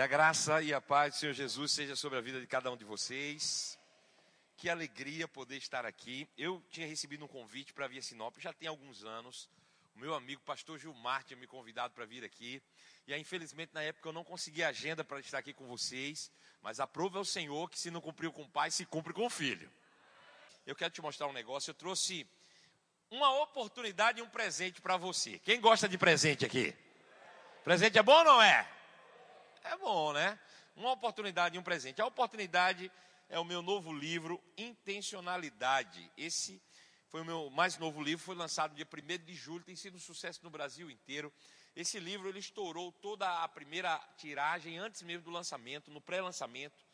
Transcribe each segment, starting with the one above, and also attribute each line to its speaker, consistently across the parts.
Speaker 1: Que a graça e a paz do Senhor Jesus seja sobre a vida de cada um de vocês. Que alegria poder estar aqui. Eu tinha recebido um convite para vir a Sinop já tem alguns anos. O meu amigo pastor Gilmar tinha me convidado para vir aqui. E aí, infelizmente, na época eu não consegui agenda para estar aqui com vocês. Mas aprova o Senhor que se não cumpriu com o pai, se cumpre com o filho. Eu quero te mostrar um negócio. Eu trouxe uma oportunidade e um presente para você. Quem gosta de presente aqui? Presente é bom ou não é? É bom, né? Uma oportunidade e um presente. A oportunidade é o meu novo livro, Intencionalidade. Esse foi o meu mais novo livro, foi lançado dia 1 de julho, tem sido um sucesso no Brasil inteiro. Esse livro ele estourou toda a primeira tiragem antes mesmo do lançamento, no pré-lançamento.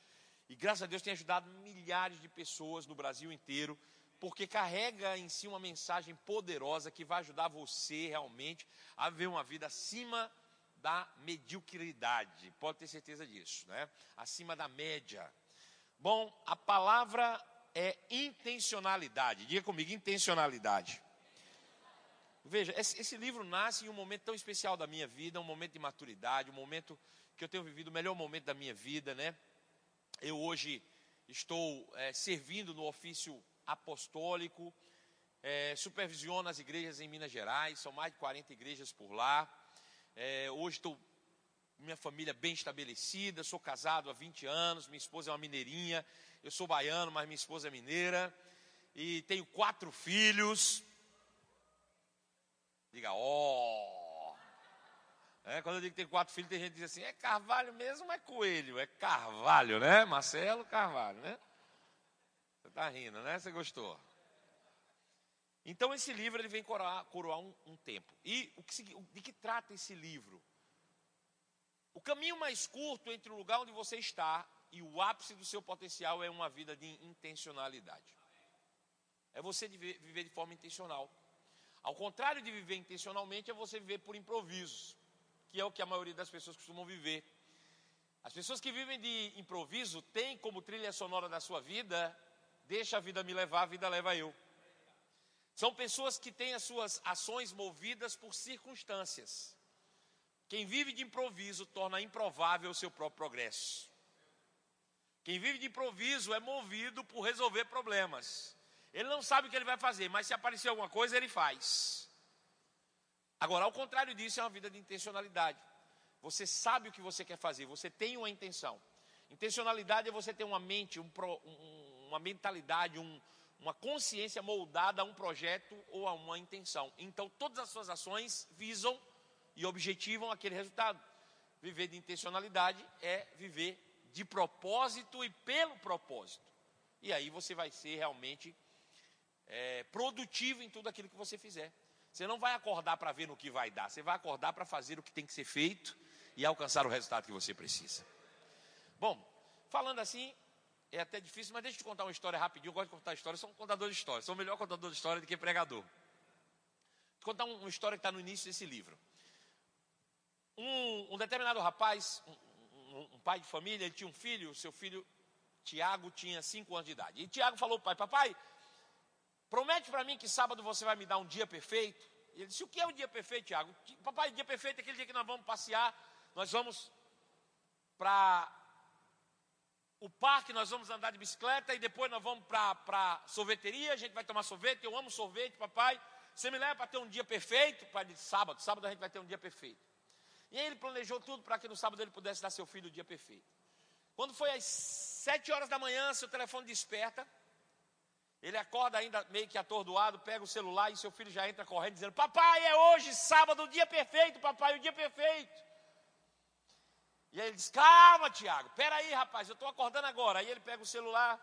Speaker 1: E graças a Deus tem ajudado milhares de pessoas no Brasil inteiro, porque carrega em si uma mensagem poderosa que vai ajudar você realmente a viver uma vida acima da mediocridade. Pode ter certeza disso, né? Acima da média. Bom, a palavra é intencionalidade. Diga comigo, intencionalidade. Veja, esse, livro nasce em um momento tão especial da minha vida, um momento de maturidade, um momento que eu tenho vivido o melhor momento da minha vida, né? Eu hoje estou é, servindo no ofício apostólico, é, supervisiono as igrejas em Minas Gerais, são mais de 40 igrejas por lá. É, hoje estou minha família bem estabelecida, sou casado há 20 anos, minha esposa é uma mineirinha, eu sou baiano, mas minha esposa é mineira, e tenho quatro filhos. Diga, ó. Oh. É, quando eu digo que tem quatro filhos, tem gente que diz assim: é Carvalho mesmo ou é Coelho? É Carvalho, né? Marcelo Carvalho, né? Você está rindo, né? Você gostou? Então esse livro ele vem coroar, coroar um, um, tempo. E o que, de que trata esse livro? O caminho mais curto entre o lugar onde você está e o ápice do seu potencial é uma vida de intencionalidade. É você viver de forma intencional. Ao contrário de viver intencionalmente, é você viver por improvisos, que é o que a maioria das pessoas costumam viver. As pessoas que vivem de improviso têm como trilha sonora da sua vida, deixa a vida me levar, a vida leva eu. São pessoas que têm as suas ações movidas por circunstâncias. Quem vive de improviso torna improvável o seu próprio progresso. Quem vive de improviso é movido por resolver problemas. Ele não sabe o que ele vai fazer, mas se aparecer alguma coisa, ele faz. Agora, ao contrário disso, é uma vida de intencionalidade. Você sabe o que você quer fazer, você tem uma intenção. Intencionalidade é você ter uma mente, um, uma mentalidade, um, uma consciência moldada a um projeto ou a uma intenção. Então, todas as suas ações visam e objetivam aquele resultado. Viver de intencionalidade é viver de propósito e pelo propósito. E aí você vai ser realmente é, produtivo em tudo aquilo que você fizer. Você não vai acordar para ver no que vai dar, você vai acordar para fazer o que tem que ser feito e alcançar o resultado que você precisa. Bom, falando assim, é até difícil, mas deixa eu te contar uma história rapidinho. Eu gosto de contar histórias, sou um contador de histórias. Sou o melhor contador de história do que pregador. Vou contar uma história que está no início desse livro. Um, um determinado rapaz, um, um, um, pai de família, ele tinha um filho, seu filho Tiago tinha 5 anos de idade. E Tiago falou pai: Papai, promete para mim que sábado você vai me dar um dia perfeito. E ele disse: O que é o dia perfeito, Tiago? Papai, dia perfeito é aquele dia que nós vamos passear, nós vamos para o parque, nós vamos andar de bicicleta e depois nós vamos para a sorveteria, a gente vai tomar sorvete, eu amo sorvete, papai. Você me leva para ter um dia perfeito? Pai disse, sábado, sábado a gente vai ter um dia perfeito. E aí ele planejou tudo para que no sábado ele pudesse dar seu filho o dia perfeito. Quando foi às sete horas da manhã, seu telefone desperta. Ele acorda ainda meio que atordoado, pega o celular e seu filho já entra correndo dizendo: Papai, é hoje, sábado, o dia perfeito, papai, o dia perfeito. E aí ele diz: Calma, Tiago, peraí, rapaz, eu estou acordando agora. Aí ele pega o celular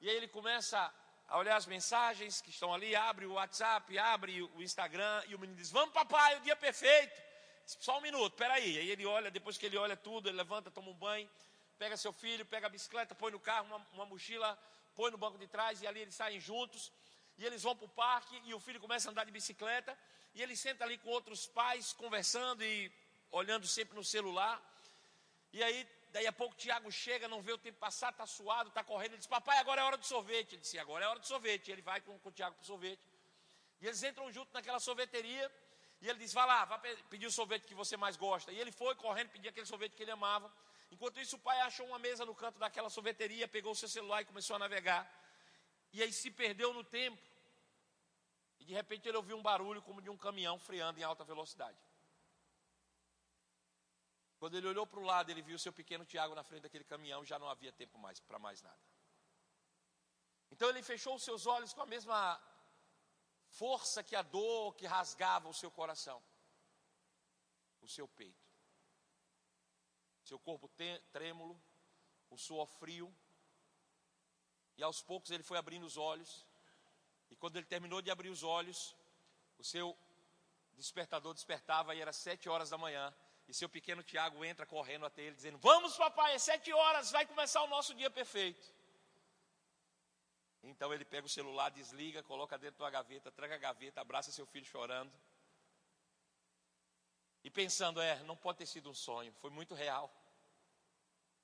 Speaker 1: e aí ele começa a olhar as mensagens que estão ali, abre o WhatsApp, abre o Instagram e o menino diz: Vamos, papai, o dia perfeito. Só um minuto, peraí. Aí ele olha, depois que ele olha tudo, ele levanta, toma um banho, pega seu filho, pega a bicicleta, põe no carro, uma, uma mochila, põe no banco de trás e ali eles saem juntos. E eles vão para o parque e o filho começa a andar de bicicleta. E ele senta ali com outros pais, conversando e olhando sempre no celular. E aí, daí a pouco, Tiago chega, não vê o tempo passar, está suado, está correndo. Ele diz: Papai, agora é hora do sorvete. Ele disse: Agora é hora do sorvete. E ele vai com, com o Tiago para o sorvete. E eles entram junto naquela sorveteria. E ele diz: Vai lá, vai pedir o sorvete que você mais gosta. E ele foi correndo, pedir aquele sorvete que ele amava. Enquanto isso, o pai achou uma mesa no canto daquela sorveteria, pegou o seu celular e começou a navegar. E aí se perdeu no tempo. E de repente ele ouviu um barulho como de um caminhão freando em alta velocidade. Quando ele olhou para o lado, ele viu o seu pequeno Tiago na frente daquele caminhão já não havia tempo mais para mais nada. Então ele fechou os seus olhos com a mesma força que a dor que rasgava o seu coração, o seu peito. Seu corpo trêmulo, o suor frio. E aos poucos ele foi abrindo os olhos. E quando ele terminou de abrir os olhos, o seu despertador despertava e era sete horas da manhã. E seu pequeno Tiago entra correndo até ele, dizendo: Vamos, papai, é sete horas, vai começar o nosso dia perfeito. Então ele pega o celular, desliga, coloca dentro da gaveta, tranca a gaveta, abraça seu filho chorando. E pensando, é, não pode ter sido um sonho, foi muito real.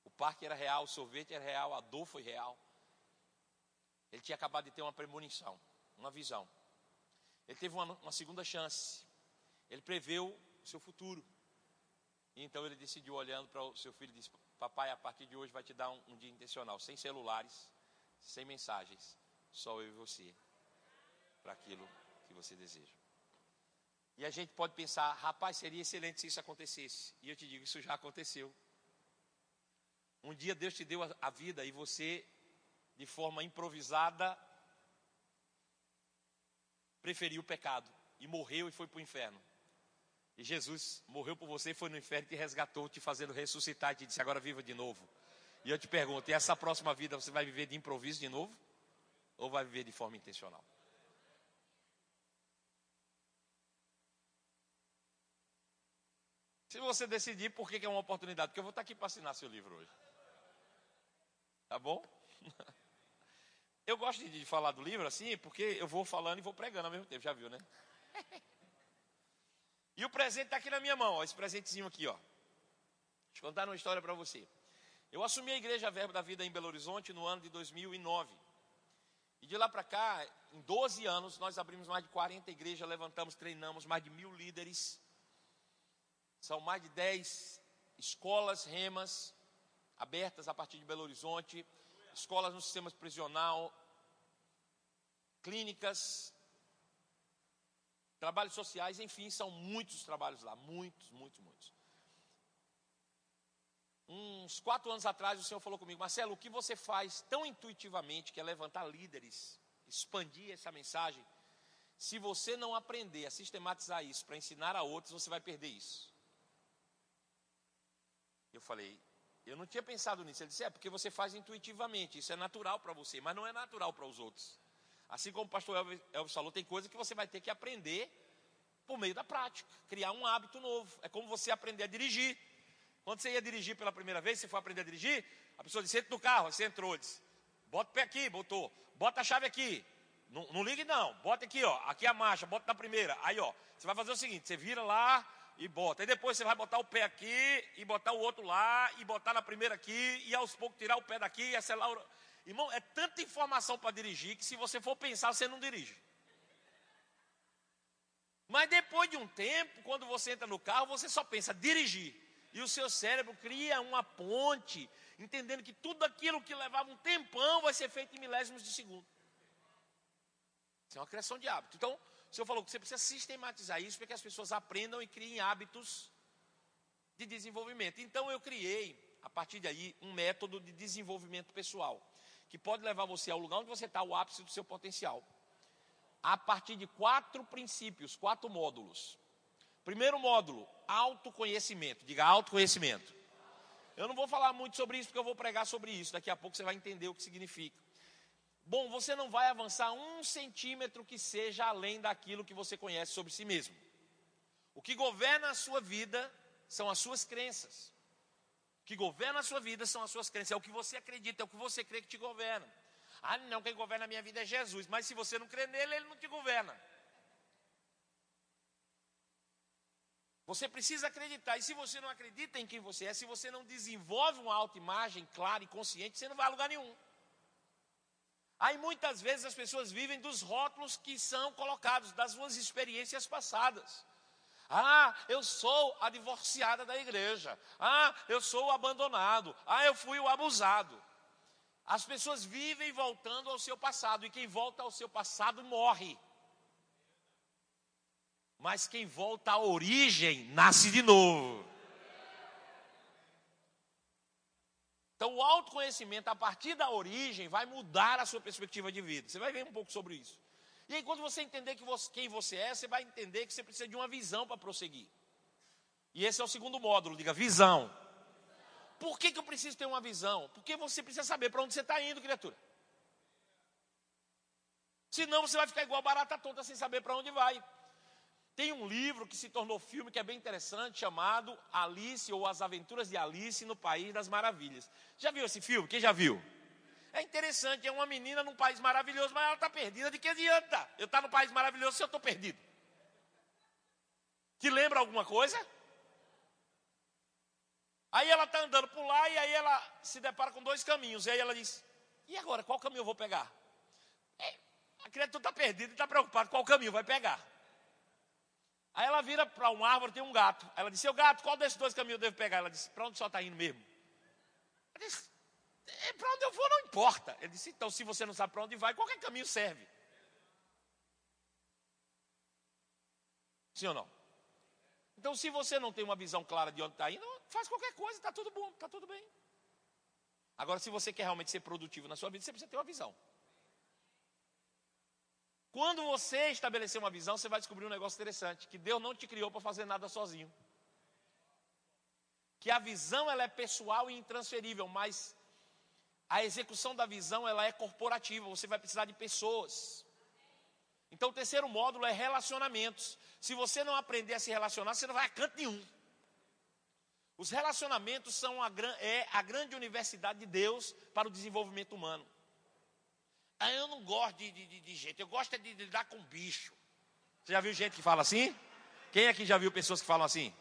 Speaker 1: O parque era real, o sorvete era real, a dor foi real. Ele tinha acabado de ter uma premonição, uma visão. Ele teve uma, uma segunda chance. Ele preveu o seu futuro. Então ele decidiu, olhando para o seu filho, disse: Papai, a partir de hoje vai te dar um, um dia intencional, sem celulares, sem mensagens, só eu e você, para aquilo que você deseja. E a gente pode pensar, rapaz, seria excelente se isso acontecesse. E eu te digo, isso já aconteceu. Um dia Deus te deu a vida e você, de forma improvisada, preferiu o pecado e morreu e foi para o inferno. E Jesus morreu por você, foi no inferno, te resgatou, te fazendo ressuscitar e te disse: agora viva de novo. E eu te pergunto: e essa próxima vida você vai viver de improviso de novo? Ou vai viver de forma intencional? Se você decidir, por que é uma oportunidade? Porque eu vou estar aqui para assinar seu livro hoje. Tá bom? Eu gosto de falar do livro assim, porque eu vou falando e vou pregando ao mesmo tempo, já viu, né? E o presente está aqui na minha mão, ó, esse presentezinho aqui, ó. Deixa eu contar uma história para você. Eu assumi a Igreja Verbo da Vida em Belo Horizonte no ano de 2009. E de lá para cá, em 12 anos, nós abrimos mais de 40 igrejas, levantamos, treinamos mais de mil líderes. São mais de 10 escolas remas abertas a partir de Belo Horizonte, escolas no sistema prisional, clínicas, trabalhos sociais, enfim, são muitos trabalhos lá, muitos, muitos, muitos uns quatro anos atrás, o Senhor falou comigo, Marcelo, o que você faz tão intuitivamente, que é levantar líderes, expandir essa mensagem, se você não aprender a sistematizar isso para ensinar a outros, você vai perder isso. Eu falei, eu não tinha pensado nisso. Ele disse, é porque você faz intuitivamente, isso é natural para você, mas não é natural para os outros. Assim como o pastor Elvis falou, tem coisa que você vai ter que aprender por meio da prática, criar um hábito novo. É como você aprender a dirigir. Quando você ia dirigir pela primeira vez, você foi aprender a dirigir, a pessoa disse, entra no carro, você entrou, disse, bota o pé aqui, botou, bota a chave aqui, não, não ligue não, bota aqui, ó, aqui a marcha, bota na primeira, aí ó, você vai fazer o seguinte, você vira lá e bota, aí depois você vai botar o pé aqui, e botar o outro lá, e botar na primeira aqui, e aos poucos tirar o pé daqui, e acelerar. Irmão, é tanta informação para dirigir, que se você for pensar, você não dirige. Mas depois de um tempo, quando você entra no carro, você só pensa dirigir. E o seu cérebro cria uma ponte, entendendo que tudo aquilo que levava um tempão vai ser feito em milésimos de segundo. Isso é uma criação de hábito. Então, o senhor falou que você precisa sistematizar isso para que as pessoas aprendam e criem hábitos de desenvolvimento. Então, eu criei, a partir daí, um método de desenvolvimento pessoal, que pode levar você ao lugar onde você está, ao ápice do seu potencial. A partir de quatro princípios, quatro módulos. Primeiro módulo, autoconhecimento. Diga autoconhecimento. Eu não vou falar muito sobre isso porque eu vou pregar sobre isso. Daqui a pouco você vai entender o que significa. Bom, você não vai avançar um centímetro que seja além daquilo que você conhece sobre si mesmo. O que governa a sua vida são as suas crenças. Que governa a sua vida são as suas crenças. É o que você acredita, é o que você crê que te governa. Ah, não, quem governa a minha vida é Jesus. Mas se você não crê nele, ele não te governa. Você precisa acreditar. E se você não acredita em quem você é, se você não desenvolve uma autoimagem clara e consciente, você não vai a lugar nenhum. Aí muitas vezes as pessoas vivem dos rótulos que são colocados, das suas experiências passadas. Ah, eu sou a divorciada da igreja. Ah, eu sou o abandonado. Ah, eu fui o abusado. As pessoas vivem voltando ao seu passado, e quem volta ao seu passado morre. Mas quem volta à origem nasce de novo. Então, o autoconhecimento a partir da origem vai mudar a sua perspectiva de vida. Você vai ver um pouco sobre isso. E aí, quando você entender que você, quem você é, você vai entender que você precisa de uma visão para prosseguir. E esse é o segundo módulo, diga visão. Por que, que eu preciso ter uma visão? Porque você precisa saber para onde você está indo, criatura. Senão você vai ficar igual barata tonta sem saber para onde vai. Tem um livro que se tornou filme que é bem interessante, chamado Alice ou As Aventuras de Alice no País das Maravilhas. Já viu esse filme? Quem já viu? É interessante, é uma menina num país maravilhoso, mas ela está perdida. De que adianta eu estar tá no país maravilhoso se eu estou perdido? Te lembra alguma coisa? Aí ela está andando por lá e aí ela se depara com dois caminhos. E aí ela diz: E agora, qual caminho eu vou pegar? É, a criatura está perdida e está preocupada: qual caminho vai pegar? Aí ela vira para uma árvore, tem um gato. Ela disse: Seu gato, qual desses dois caminhos eu devo pegar? Ela disse: Para onde só está indo mesmo? Ela é, Para onde eu vou não importa. Ele disse: Então, se você não sabe para onde vai, qualquer caminho serve. Sim ou não? Então, se você não tem uma visão clara de onde está indo, faz qualquer coisa, está tudo bom, está tudo bem. Agora, se você quer realmente ser produtivo na sua vida, você precisa ter uma visão. Quando você estabelecer uma visão, você vai descobrir um negócio interessante, que Deus não te criou para fazer nada sozinho. Que a visão ela é pessoal e intransferível, mas a execução da visão ela é corporativa, você vai precisar de pessoas. Então o terceiro módulo é relacionamentos. Se você não aprender a se relacionar, você não vai a canto nenhum. Os relacionamentos são a, é a grande universidade de Deus para o desenvolvimento humano. Ah, eu não gosto de, de, de gente, eu gosto é de, de lidar com bicho. Você já viu gente que fala assim? Quem aqui já viu pessoas que falam assim?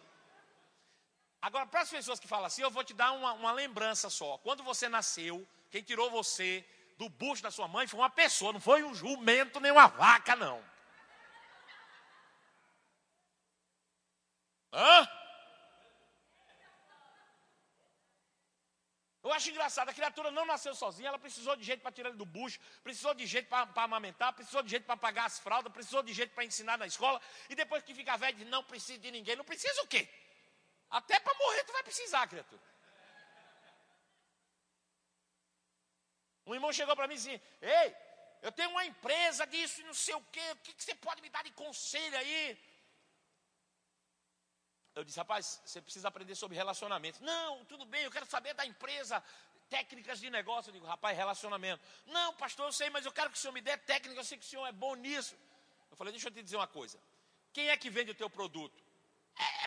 Speaker 1: Agora, para as pessoas que falam assim, eu vou te dar uma, uma lembrança só. Quando você nasceu, quem tirou você do bucho da sua mãe foi uma pessoa, não foi um jumento nem uma vaca, não. Hã? Eu acho engraçado, a criatura não nasceu sozinha, ela precisou de gente para tirar ele do bucho, precisou de gente para amamentar, precisou de gente para pagar as fraldas, precisou de gente para ensinar na escola, e depois que fica velho, diz, não precisa de ninguém. Não precisa o quê? Até para morrer tu vai precisar, criatura. Um irmão chegou para mim e disse, ei, eu tenho uma empresa disso e não sei o quê, o que, que você pode me dar de conselho aí? Eu disse, rapaz, você precisa aprender sobre relacionamento. Não, tudo bem, eu quero saber da empresa, técnicas de negócio. Eu digo, rapaz, relacionamento. Não, pastor, eu sei, mas eu quero que o senhor me dê técnica, eu sei que o senhor é bom nisso. Eu falei, deixa eu te dizer uma coisa. Quem é que vende o teu produto?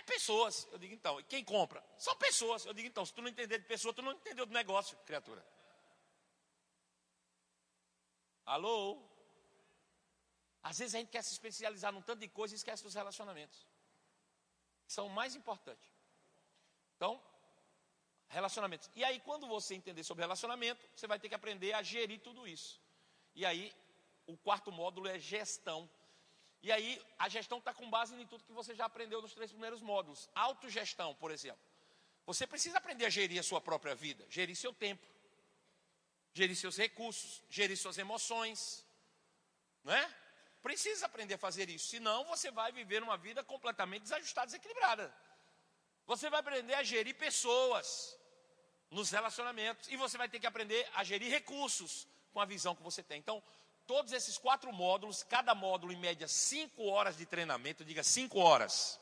Speaker 1: Pessoas. Eu digo, então, quem compra? São pessoas. Eu digo, então, se tu não entender de pessoa, tu não entendeu do negócio, criatura. Alô? Às vezes a gente quer se especializar num tanto de coisa e esquece dos relacionamentos são mais importantes. Então, relacionamentos. E aí, quando você entender sobre relacionamento, você vai ter que aprender a gerir tudo isso. E aí, o quarto módulo é gestão. E aí, a gestão está com base em tudo que você já aprendeu nos três primeiros módulos. Autogestão, por exemplo. Você precisa aprender a gerir a sua própria vida, gerir seu tempo, gerir seus recursos, gerir suas emoções, não é? Precisa aprender a fazer isso, senão você vai viver uma vida completamente desajustada, desequilibrada. Você vai aprender a gerir pessoas nos relacionamentos e você vai ter que aprender a gerir recursos com a visão que você tem. Então, todos esses quatro módulos, cada módulo em média cinco horas de treinamento, diga cinco horas,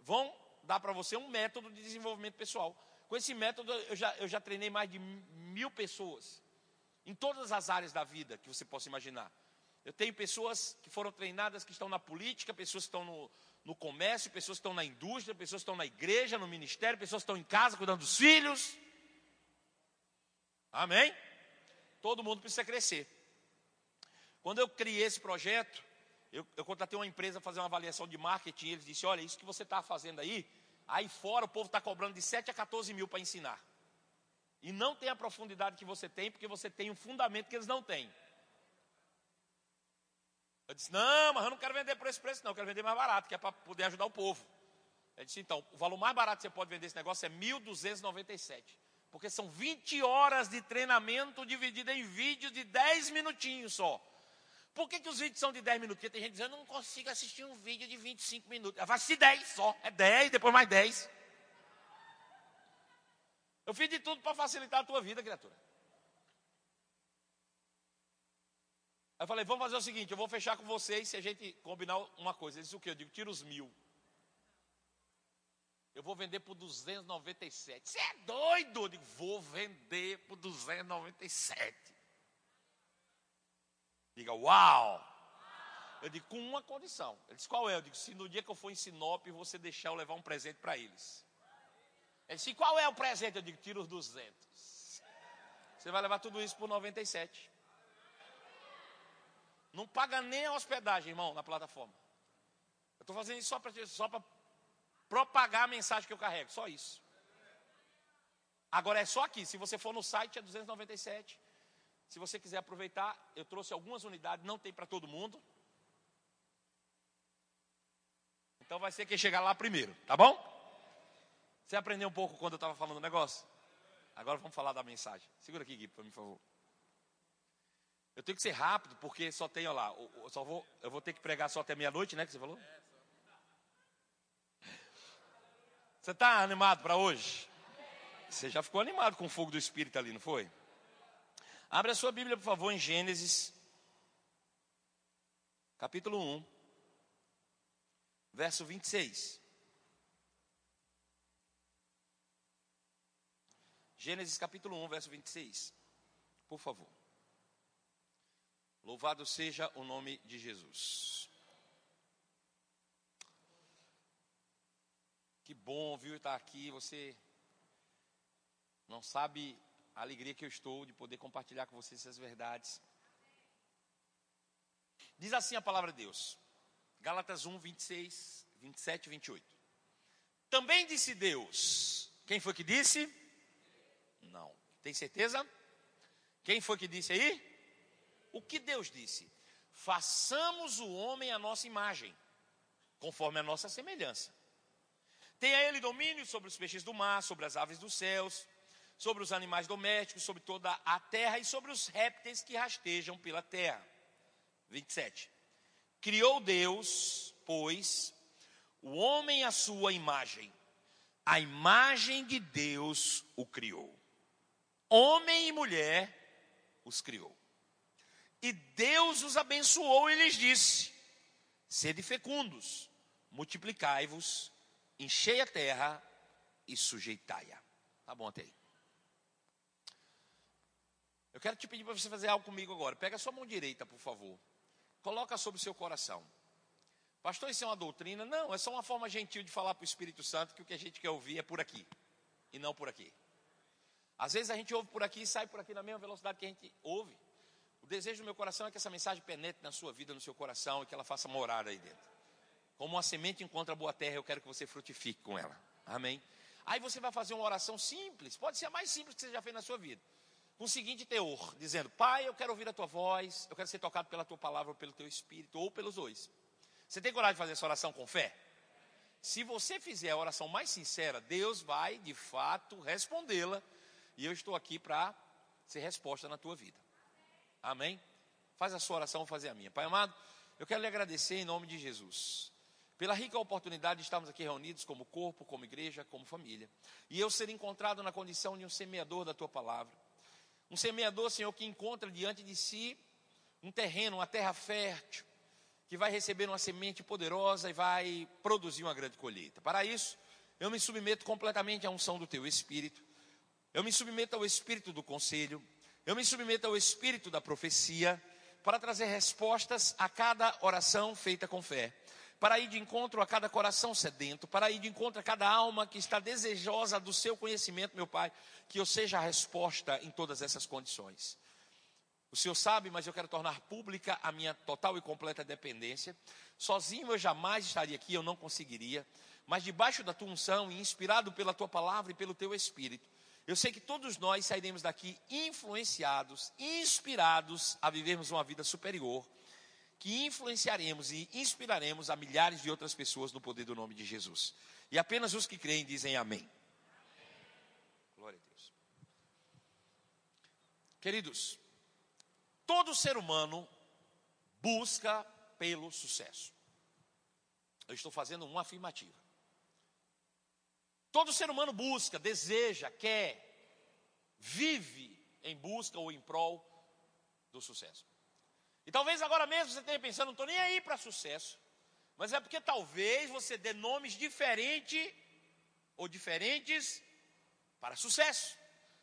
Speaker 1: vão dar para você um método de desenvolvimento pessoal. Com esse método, eu já, eu já treinei mais de mil pessoas, em todas as áreas da vida que você possa imaginar. Eu tenho pessoas que foram treinadas que estão na política, pessoas que estão no, no comércio, pessoas que estão na indústria, pessoas que estão na igreja, no ministério, pessoas que estão em casa cuidando dos filhos. Amém? Todo mundo precisa crescer. Quando eu criei esse projeto, eu, eu contratei uma empresa para fazer uma avaliação de marketing. E eles disseram: Olha, isso que você está fazendo aí, aí fora o povo está cobrando de 7 a 14 mil para ensinar. E não tem a profundidade que você tem, porque você tem um fundamento que eles não têm. Eu disse, não, mas eu não quero vender por esse preço, não, eu quero vender mais barato, que é para poder ajudar o povo. Ele disse, então, o valor mais barato que você pode vender esse negócio é 1.297. Porque são 20 horas de treinamento dividido em vídeos de 10 minutinhos só. Por que, que os vídeos são de 10 minutos? Porque tem gente dizendo, eu não consigo assistir um vídeo de 25 minutos. Faço 10 só. É 10, depois mais 10. Eu fiz de tudo para facilitar a tua vida, criatura. Aí eu falei, vamos fazer o seguinte, eu vou fechar com vocês se a gente combinar uma coisa. Ele disse o quê? Eu digo, tira os mil. Eu vou vender por 297. Você é doido? Eu digo, vou vender por 297. Diga, uau! Eu digo, com uma condição. Ele disse, qual é? Eu digo, se no dia que eu for em Sinop, você deixar eu levar um presente para eles. Ele disse, qual é o presente? Eu digo, tira os 200. Você vai levar tudo isso por 97. Não paga nem a hospedagem, irmão, na plataforma. Eu estou fazendo isso só para só propagar a mensagem que eu carrego, só isso. Agora é só aqui, se você for no site é 297. Se você quiser aproveitar, eu trouxe algumas unidades, não tem para todo mundo. Então vai ser quem chegar lá primeiro, tá bom? Você aprendeu um pouco quando eu estava falando o negócio? Agora vamos falar da mensagem. Segura aqui, Gui, por favor. Eu tenho que ser rápido, porque só tenho lá. Eu, só vou, eu vou ter que pregar só até meia-noite, né? Que você falou? Você está animado para hoje? Você já ficou animado com o fogo do Espírito ali, não foi? Abra a sua Bíblia, por favor, em Gênesis, capítulo 1, verso 26. Gênesis capítulo 1, verso 26. Por favor. Louvado seja o nome de Jesus. Que bom, viu, estar aqui. Você não sabe a alegria que eu estou de poder compartilhar com vocês essas verdades. Diz assim a palavra de Deus. Gálatas 1, 26, 27 e 28. Também disse Deus. Quem foi que disse? Não. Tem certeza? Quem foi que disse aí? O que Deus disse? Façamos o homem a nossa imagem, conforme a nossa semelhança. Tenha ele domínio sobre os peixes do mar, sobre as aves dos céus, sobre os animais domésticos, sobre toda a terra e sobre os répteis que rastejam pela terra. 27. Criou Deus, pois, o homem à sua imagem. A imagem de Deus o criou. Homem e mulher os criou. E Deus os abençoou e lhes disse: Sede fecundos, multiplicai-vos enchei a terra e sujeitai-a. Tá bom até aí. Eu quero te pedir para você fazer algo comigo agora. Pega a sua mão direita, por favor. Coloca sobre o seu coração. Pastor, isso é uma doutrina? Não, é só uma forma gentil de falar para o Espírito Santo que o que a gente quer ouvir é por aqui e não por aqui. Às vezes a gente ouve por aqui e sai por aqui na mesma velocidade que a gente ouve. O desejo do meu coração é que essa mensagem penetre na sua vida, no seu coração e que ela faça morada aí dentro. Como uma semente encontra boa terra, eu quero que você frutifique com ela. Amém? Aí você vai fazer uma oração simples, pode ser a mais simples que você já fez na sua vida. Com o seguinte teor, dizendo: Pai, eu quero ouvir a tua voz, eu quero ser tocado pela tua palavra, ou pelo teu espírito, ou pelos dois. Você tem coragem de fazer essa oração com fé? Se você fizer a oração mais sincera, Deus vai de fato respondê-la, e eu estou aqui para ser resposta na tua vida. Amém? Faz a sua oração, vou fazer a minha. Pai amado, eu quero lhe agradecer em nome de Jesus pela rica oportunidade de estarmos aqui reunidos como corpo, como igreja, como família. E eu ser encontrado na condição de um semeador da tua palavra. Um semeador, Senhor, que encontra diante de si um terreno, uma terra fértil, que vai receber uma semente poderosa e vai produzir uma grande colheita. Para isso, eu me submeto completamente à unção do teu espírito. Eu me submeto ao espírito do conselho. Eu me submeto ao espírito da profecia para trazer respostas a cada oração feita com fé para ir de encontro a cada coração sedento, para ir de encontro a cada alma que está desejosa do seu conhecimento, meu Pai, que eu seja a resposta em todas essas condições. O Senhor sabe, mas eu quero tornar pública a minha total e completa dependência. Sozinho eu jamais estaria aqui, eu não conseguiria. Mas debaixo da tua unção e inspirado pela tua palavra e pelo teu espírito, eu sei que todos nós sairemos daqui influenciados, inspirados a vivermos uma vida superior que influenciaremos e inspiraremos a milhares de outras pessoas no poder do nome de Jesus. E apenas os que creem dizem amém. Glória a Deus. Queridos, todo ser humano busca pelo sucesso. Eu estou fazendo uma afirmativa. Todo ser humano busca, deseja, quer, vive em busca ou em prol do sucesso. E talvez agora mesmo você esteja pensando, não estou nem aí para sucesso. Mas é porque talvez você dê nomes diferentes ou diferentes para sucesso.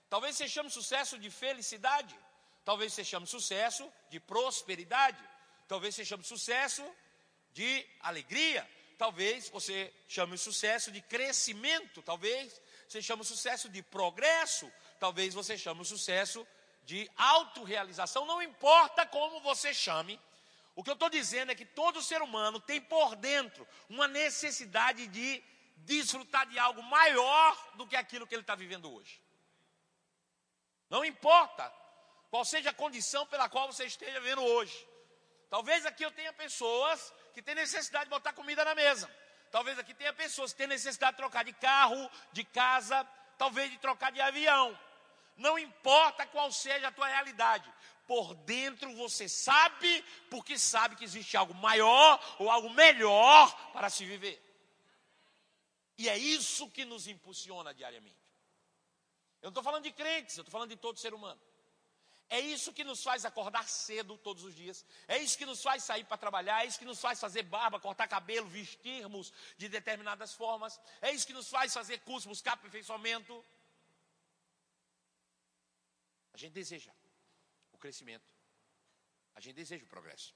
Speaker 1: Talvez você chame sucesso de felicidade. Talvez você chame sucesso de prosperidade. Talvez você chame sucesso de alegria. Talvez você chame sucesso de crescimento. Talvez você chame sucesso de progresso. Talvez você chame sucesso de autorrealização, não importa como você chame, o que eu estou dizendo é que todo ser humano tem por dentro uma necessidade de desfrutar de algo maior do que aquilo que ele está vivendo hoje. Não importa qual seja a condição pela qual você esteja vivendo hoje. Talvez aqui eu tenha pessoas que têm necessidade de botar comida na mesa. Talvez aqui tenha pessoas que têm necessidade de trocar de carro, de casa, talvez de trocar de avião. Não importa qual seja a tua realidade, por dentro você sabe, porque sabe que existe algo maior ou algo melhor para se viver. E é isso que nos impulsiona diariamente. Eu não estou falando de crentes, eu estou falando de todo ser humano. É isso que nos faz acordar cedo todos os dias. É isso que nos faz sair para trabalhar. É isso que nos faz fazer barba, cortar cabelo, vestirmos de determinadas formas. É isso que nos faz fazer curso, buscar aperfeiçoamento. A gente deseja o crescimento. A gente deseja o progresso.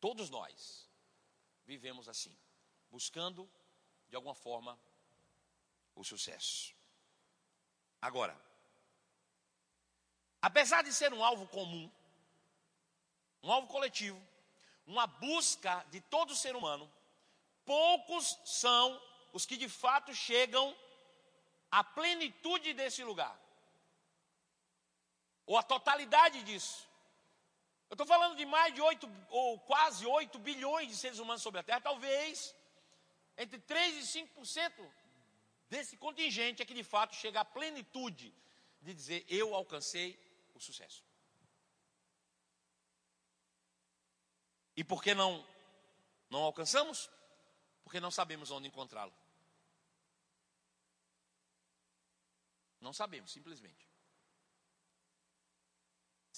Speaker 1: Todos nós vivemos assim, buscando, de alguma forma, o sucesso. Agora, apesar de ser um alvo comum, um alvo coletivo, uma busca de todo ser humano, poucos são os que de fato chegam à plenitude desse lugar ou a totalidade disso. Eu estou falando de mais de 8, ou quase 8 bilhões de seres humanos sobre a Terra, talvez entre 3 e 5% desse contingente é que de fato chega à plenitude de dizer eu alcancei o sucesso. E por que não não alcançamos? Porque não sabemos onde encontrá-lo. Não sabemos, simplesmente.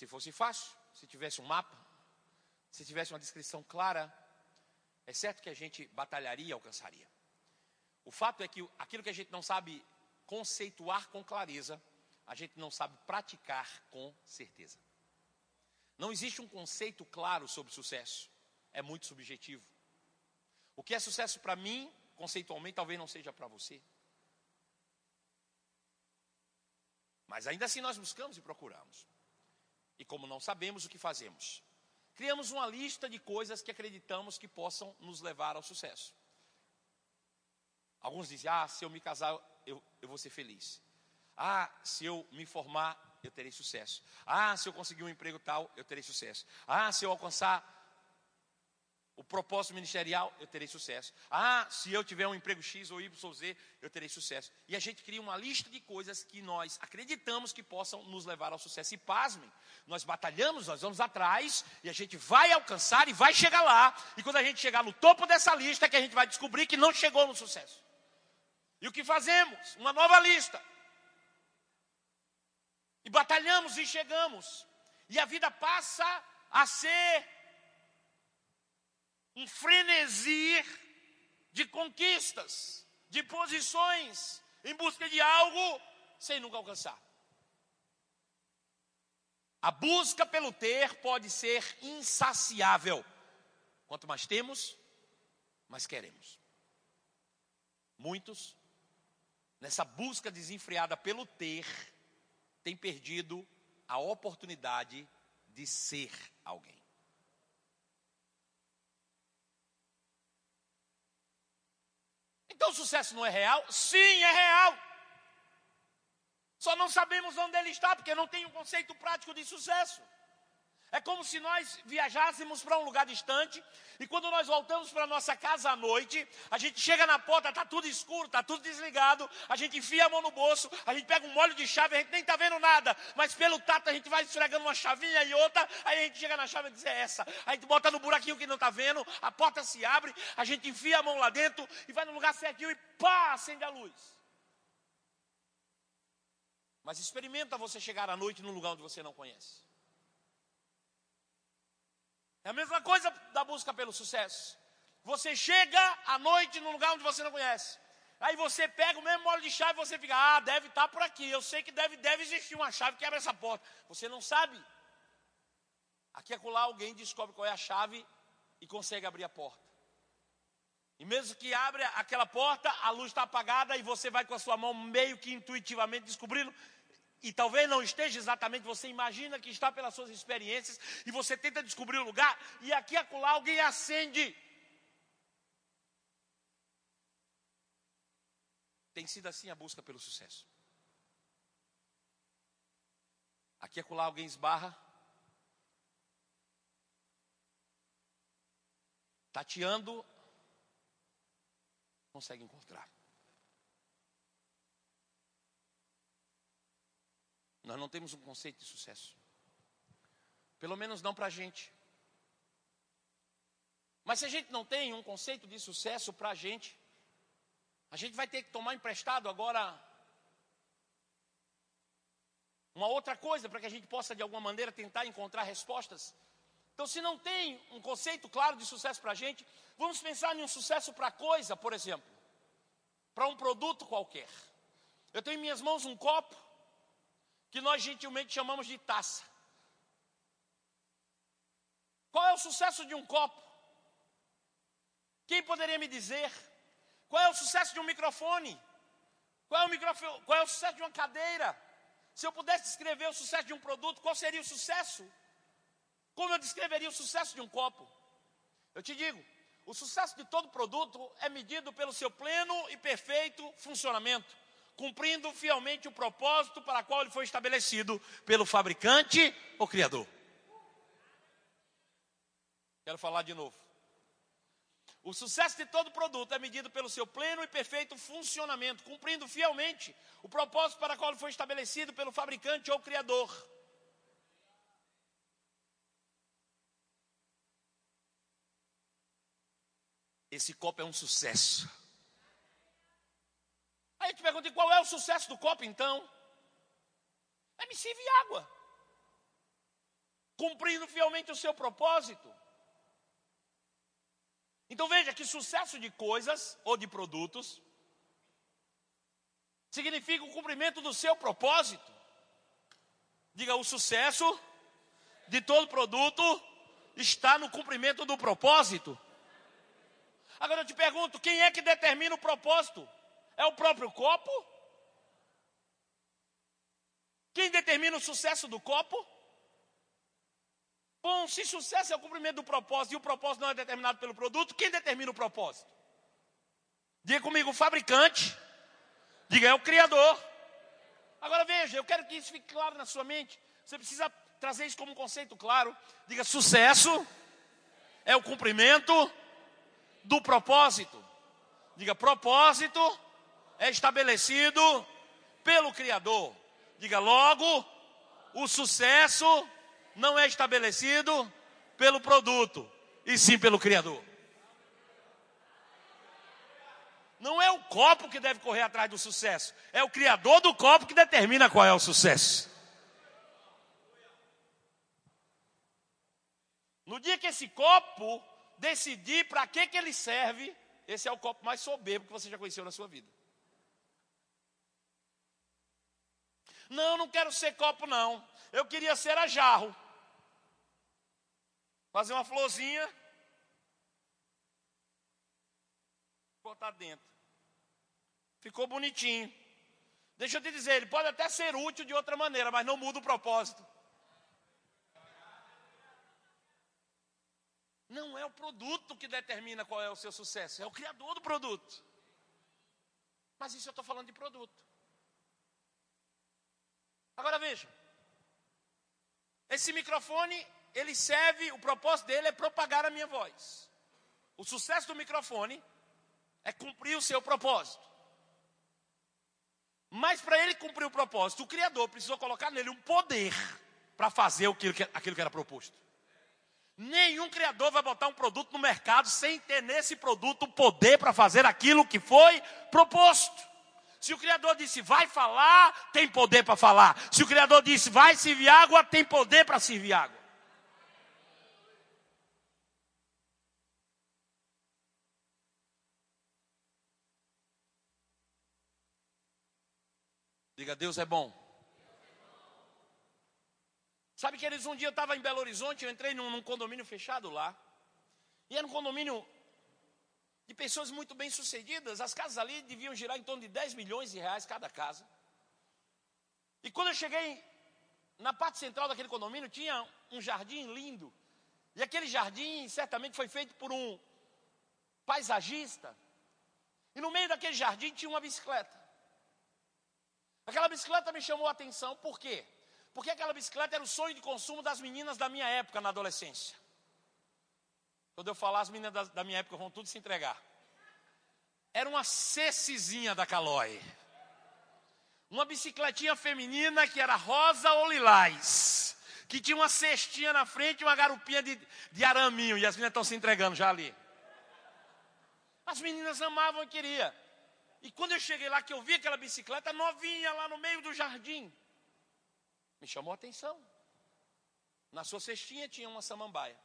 Speaker 1: Se fosse fácil, se tivesse um mapa, se tivesse uma descrição clara, é certo que a gente batalharia e alcançaria. O fato é que aquilo que a gente não sabe conceituar com clareza, a gente não sabe praticar com certeza. Não existe um conceito claro sobre sucesso, é muito subjetivo. O que é sucesso para mim, conceitualmente, talvez não seja para você. Mas ainda assim nós buscamos e procuramos. E como não sabemos o que fazemos, criamos uma lista de coisas que acreditamos que possam nos levar ao sucesso. Alguns dizem: Ah, se eu me casar, eu, eu vou ser feliz. Ah, se eu me formar, eu terei sucesso. Ah, se eu conseguir um emprego tal, eu terei sucesso. Ah, se eu alcançar o propósito ministerial, eu terei sucesso. Ah, se eu tiver um emprego X ou Y ou Z, eu terei sucesso. E a gente cria uma lista de coisas que nós acreditamos que possam nos levar ao sucesso. E pasmem, nós batalhamos, nós vamos atrás, e a gente vai alcançar e vai chegar lá. E quando a gente chegar no topo dessa lista, é que a gente vai descobrir que não chegou no sucesso. E o que fazemos? Uma nova lista. E batalhamos e chegamos. E a vida passa a ser um frenesi de conquistas, de posições, em busca de algo sem nunca alcançar. A busca pelo ter pode ser insaciável. Quanto mais temos, mais queremos. Muitos, nessa busca desenfreada pelo ter, têm perdido a oportunidade de ser alguém. Então o sucesso não é real? Sim, é real. Só não sabemos onde ele está, porque não tem um conceito prático de sucesso. É como se nós viajássemos para um lugar distante e quando nós voltamos para nossa casa à noite, a gente chega na porta, está tudo escuro, está tudo desligado, a gente enfia a mão no bolso, a gente pega um molho de chave, a gente nem está vendo nada, mas pelo tato a gente vai esfregando uma chavinha e outra, aí a gente chega na chave e diz, é essa. Aí a gente bota no buraquinho que não está vendo, a porta se abre, a gente enfia a mão lá dentro e vai no lugar certinho e pá, acende a luz. Mas experimenta você chegar à noite num lugar onde você não conhece. É a mesma coisa da busca pelo sucesso. Você chega à noite num lugar onde você não conhece. Aí você pega o mesmo molho de chave e você fica, ah, deve estar por aqui. Eu sei que deve, deve existir uma chave que abre essa porta. Você não sabe. Aqui acolá alguém descobre qual é a chave e consegue abrir a porta. E mesmo que abra aquela porta, a luz está apagada e você vai com a sua mão meio que intuitivamente descobrindo e talvez não esteja exatamente, você imagina que está pelas suas experiências, e você tenta descobrir o lugar, e aqui acolá alguém acende. Tem sido assim a busca pelo sucesso. Aqui acolá alguém esbarra, tateando, consegue encontrar. Nós não temos um conceito de sucesso. Pelo menos não para a gente. Mas se a gente não tem um conceito de sucesso para a gente, a gente vai ter que tomar emprestado agora uma outra coisa para que a gente possa de alguma maneira tentar encontrar respostas. Então, se não tem um conceito claro de sucesso para a gente, vamos pensar em um sucesso para coisa, por exemplo, para um produto qualquer. Eu tenho em minhas mãos um copo que nós gentilmente chamamos de taça. Qual é o sucesso de um copo? Quem poderia me dizer? Qual é o sucesso de um microfone? Qual é o, microfone, qual é o sucesso de uma cadeira? Se eu pudesse descrever o sucesso de um produto, qual seria o sucesso? Como eu descreveria o sucesso de um copo? Eu te digo, o sucesso de todo produto é medido pelo seu pleno e perfeito funcionamento cumprindo fielmente o propósito para qual ele foi estabelecido pelo fabricante ou criador. Quero falar de novo. O sucesso de todo produto é medido pelo seu pleno e perfeito funcionamento, cumprindo fielmente o propósito para qual ele foi estabelecido pelo fabricante ou criador. Esse copo é um sucesso. Aí te pergunto, qual é o sucesso do copo então? É me servir água. Cumprindo fielmente o seu propósito. Então veja que sucesso de coisas ou de produtos significa o cumprimento do seu propósito. Diga, o sucesso de todo produto está no cumprimento do propósito. Agora eu te pergunto, quem é que determina o propósito? É o próprio copo? Quem determina o sucesso do copo? Bom, se sucesso é o cumprimento do propósito e o propósito não é determinado pelo produto, quem determina o propósito? Diga comigo, o fabricante. Diga, é o criador. Agora veja, eu quero que isso fique claro na sua mente. Você precisa trazer isso como um conceito claro. Diga, sucesso é o cumprimento do propósito. Diga, propósito é estabelecido pelo Criador. Diga logo, o sucesso não é estabelecido pelo produto, e sim pelo Criador. Não é o copo que deve correr atrás do sucesso, é o Criador do copo que determina qual é o sucesso. No dia que esse copo decidir para que, que ele serve, esse é o copo mais soberbo que você já conheceu na sua vida. Não, não quero ser copo, não. Eu queria ser a jarro. Fazer uma florzinha. Botar dentro. Ficou bonitinho. Deixa eu te dizer, ele pode até ser útil de outra maneira, mas não muda o propósito. Não é o produto que determina qual é o seu sucesso, é o criador do produto. Mas isso eu estou falando de produto. Agora veja, esse microfone
Speaker 2: ele serve, o propósito dele é propagar a minha voz. O sucesso do microfone é cumprir o seu propósito. Mas para ele cumprir o propósito, o Criador precisou colocar nele um poder para fazer aquilo que, aquilo que era proposto. Nenhum criador vai botar um produto no mercado sem ter nesse produto o poder para fazer aquilo que foi proposto. Se o Criador disse vai falar, tem poder para falar. Se o Criador disse vai servir água, tem poder para servir água. Diga, Deus é bom. Sabe que eles um dia eu estava em Belo Horizonte, eu entrei num, num, condomínio fechado lá. E era um condomínio de pessoas muito bem sucedidas. As casas ali deviam girar em torno de 10 milhões de reais cada casa. E quando eu cheguei na parte central daquele condomínio, tinha um jardim lindo. E aquele jardim certamente foi feito por um paisagista. E no meio daquele jardim tinha uma bicicleta. Aquela bicicleta me chamou a atenção, por quê? Porque aquela bicicleta era o sonho de consumo das meninas da minha época na adolescência. Quando eu falar, as meninas da, da minha época vão tudo se entregar. Era uma cecizinha da Calói. Uma bicicletinha feminina que era rosa ou lilás. Que tinha uma cestinha na frente e uma garupinha de, de araminho. E as meninas estão se entregando já ali. As meninas amavam e queriam. E quando eu cheguei lá, que eu vi aquela bicicleta novinha lá no meio do jardim, me chamou a atenção. Na sua cestinha tinha uma samambaia.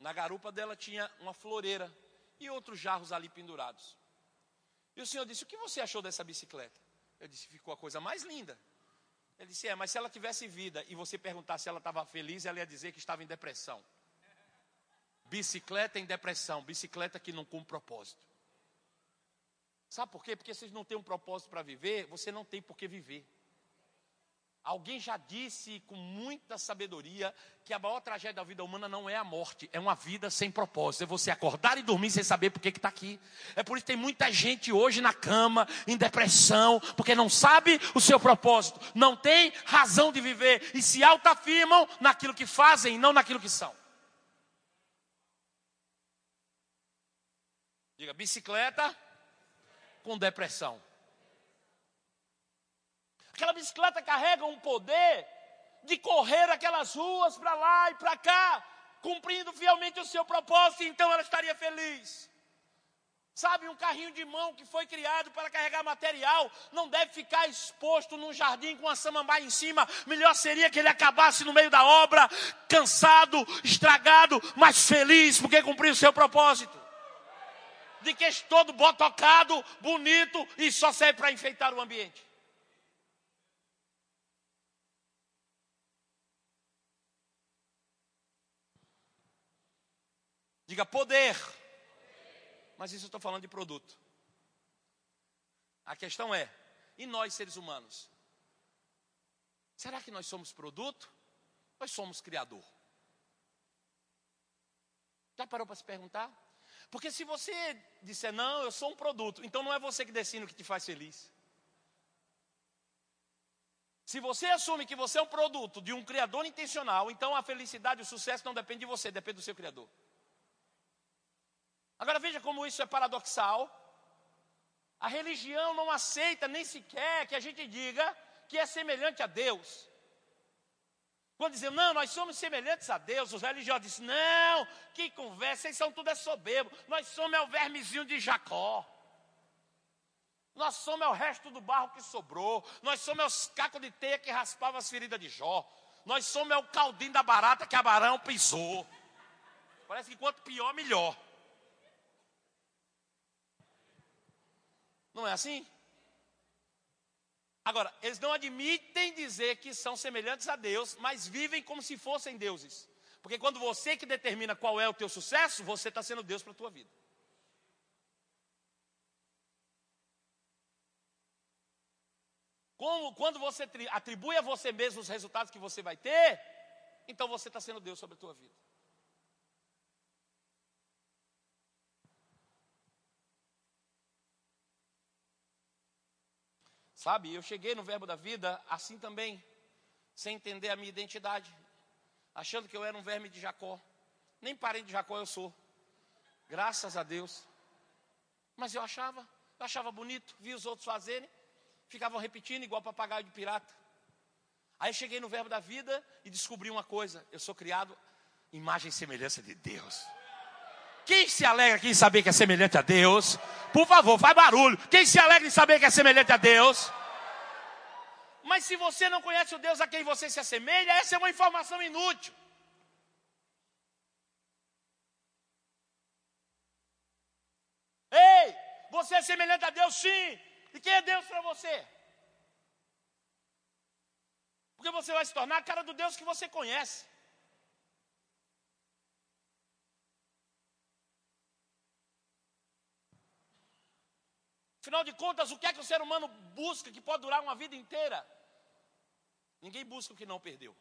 Speaker 2: Na garupa dela tinha uma floreira e outros jarros ali pendurados. E o senhor disse: O que você achou dessa bicicleta? Eu disse: Ficou a coisa mais linda. Ele disse: É, mas se ela tivesse vida e você perguntasse se ela estava feliz, ela ia dizer que estava em depressão. Bicicleta em depressão, bicicleta que não cumpre propósito. Sabe por quê? Porque vocês não têm um propósito para viver, você não tem por que viver. Alguém já disse com muita sabedoria que a maior tragédia da vida humana não é a morte, é uma vida sem propósito. É você acordar e dormir sem saber por que está aqui. É por isso que tem muita gente hoje na cama, em depressão, porque não sabe o seu propósito, não tem razão de viver e se autoafirmam naquilo que fazem, não naquilo que são. Diga, bicicleta com depressão. Aquela bicicleta carrega um poder de correr aquelas ruas para lá e para cá, cumprindo fielmente o seu propósito, então ela estaria feliz. Sabe, um carrinho de mão que foi criado para carregar material não deve ficar exposto num jardim com uma samambaia em cima. Melhor seria que ele acabasse no meio da obra, cansado, estragado, mas feliz porque cumpriu o seu propósito de queixo todo botocado, bonito e só serve para enfeitar o ambiente. Diga poder. Mas isso eu estou falando de produto. A questão é: e nós seres humanos? Será que nós somos produto? Nós somos criador? Já parou para se perguntar? Porque se você disser, não, eu sou um produto, então não é você que decide o que te faz feliz. Se você assume que você é um produto de um criador intencional, então a felicidade o sucesso não depende de você, depende do seu criador. Agora veja como isso é paradoxal. A religião não aceita nem sequer que a gente diga que é semelhante a Deus. Quando diziam, não, nós somos semelhantes a Deus, os religiosos disseram, não, que conversa, vocês são tudo é soberbo, nós somos é o vermezinho de Jacó. Nós somos é o resto do barro que sobrou, nós somos é os cacos de teia que raspava as feridas de Jó, nós somos é o caldinho da barata que Abarão pisou. Parece que quanto pior, melhor. Não é assim? Agora, eles não admitem dizer que são semelhantes a Deus, mas vivem como se fossem deuses. Porque quando você que determina qual é o teu sucesso, você está sendo Deus para a tua vida. Como, quando você atribui a você mesmo os resultados que você vai ter, então você está sendo Deus sobre a tua vida. Sabe, eu cheguei no Verbo da Vida assim também, sem entender a minha identidade. achando que eu era um verme de Jacó. Nem parente de Jacó eu sou. Graças a Deus. Mas eu achava, eu achava bonito, via os outros fazerem, ficavam repetindo igual papagaio de pirata. Aí cheguei no verbo da vida e descobri uma coisa: eu sou criado imagem e semelhança de Deus. Quem se alegra em saber que é semelhante a Deus? Por favor, faz barulho. Quem se alegra em saber que é semelhante a Deus? Mas se você não conhece o Deus a quem você se assemelha, essa é uma informação inútil. Ei, você é semelhante a Deus, sim. E quem é Deus para você? Porque você vai se tornar a cara do Deus que você conhece. Afinal de contas, o que é que o ser humano busca que pode durar uma vida inteira? Ninguém busca o que não perdeu.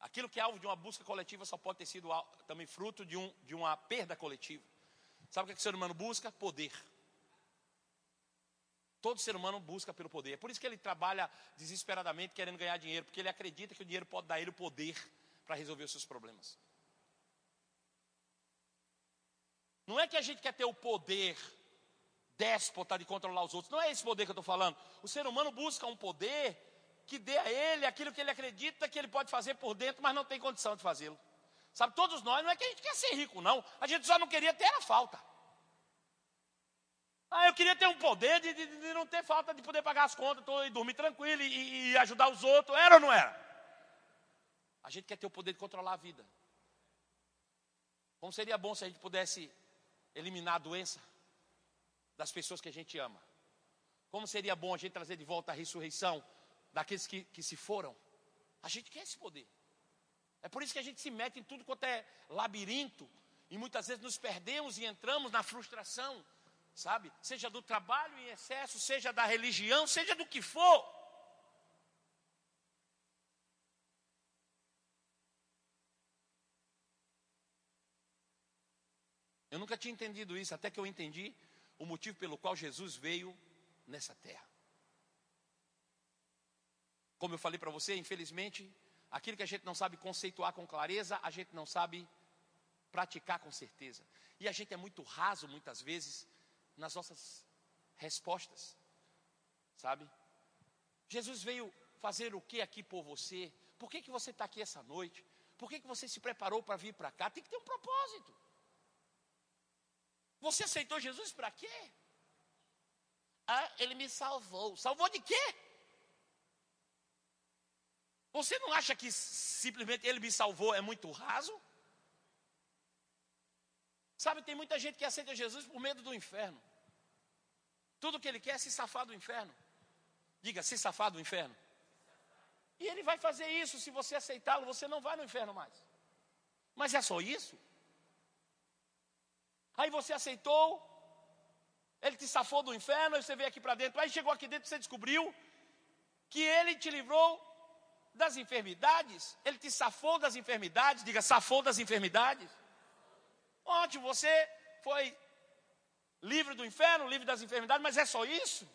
Speaker 2: Aquilo que é alvo de uma busca coletiva só pode ter sido também fruto de, um, de uma perda coletiva. Sabe o que, é que o ser humano busca? Poder. Todo ser humano busca pelo poder. É por isso que ele trabalha desesperadamente querendo ganhar dinheiro, porque ele acredita que o dinheiro pode dar ele o poder para resolver os seus problemas. Não é que a gente quer ter o poder déspota de controlar os outros. Não é esse poder que eu estou falando. O ser humano busca um poder que dê a ele aquilo que ele acredita que ele pode fazer por dentro, mas não tem condição de fazê-lo. Sabe, todos nós, não é que a gente quer ser rico, não. A gente só não queria ter a falta. Ah, eu queria ter um poder de, de, de, não ter falta de poder pagar as contas tô, e dormir tranquilo e, e ajudar os outros. Era ou não era? A gente quer ter o poder de controlar a vida. Como seria bom se a gente pudesse eliminar a doença? Das pessoas que a gente ama. Como seria bom a gente trazer de volta a ressurreição daqueles que, que se foram. A gente quer esse poder. É por isso que a gente se mete em tudo quanto é labirinto. E muitas vezes nos perdemos e entramos na frustração, sabe? Seja do trabalho em excesso, seja da religião, seja do que for. Eu nunca tinha entendido isso, até que eu entendi o motivo pelo qual Jesus veio nessa terra. Como eu falei para você, infelizmente, aquilo que a gente não sabe conceituar com clareza, a gente não sabe praticar com certeza. E a gente é muito raso, muitas vezes, nas nossas respostas, sabe? Jesus veio fazer o que aqui por você? Por que, que você está aqui essa noite? Por que, que você se preparou para vir para cá? Tem que ter um propósito. Você aceitou Jesus para quê? Ah, ele me salvou. Salvou de quê? Você não acha que simplesmente ele me salvou é muito raso? Sabe, tem muita gente que aceita Jesus por medo do inferno. Tudo que ele quer é se safar do inferno. Diga, se safar do inferno. E ele vai fazer isso, se você aceitá-lo, você não vai no inferno mais. Mas é só isso? Aí você aceitou, ele te safou do inferno, aí você veio aqui para dentro. Aí chegou aqui dentro você descobriu que ele te livrou das enfermidades, ele te safou das enfermidades, diga, safou das enfermidades. Ontem você foi livre do inferno, livre das enfermidades, mas é só isso?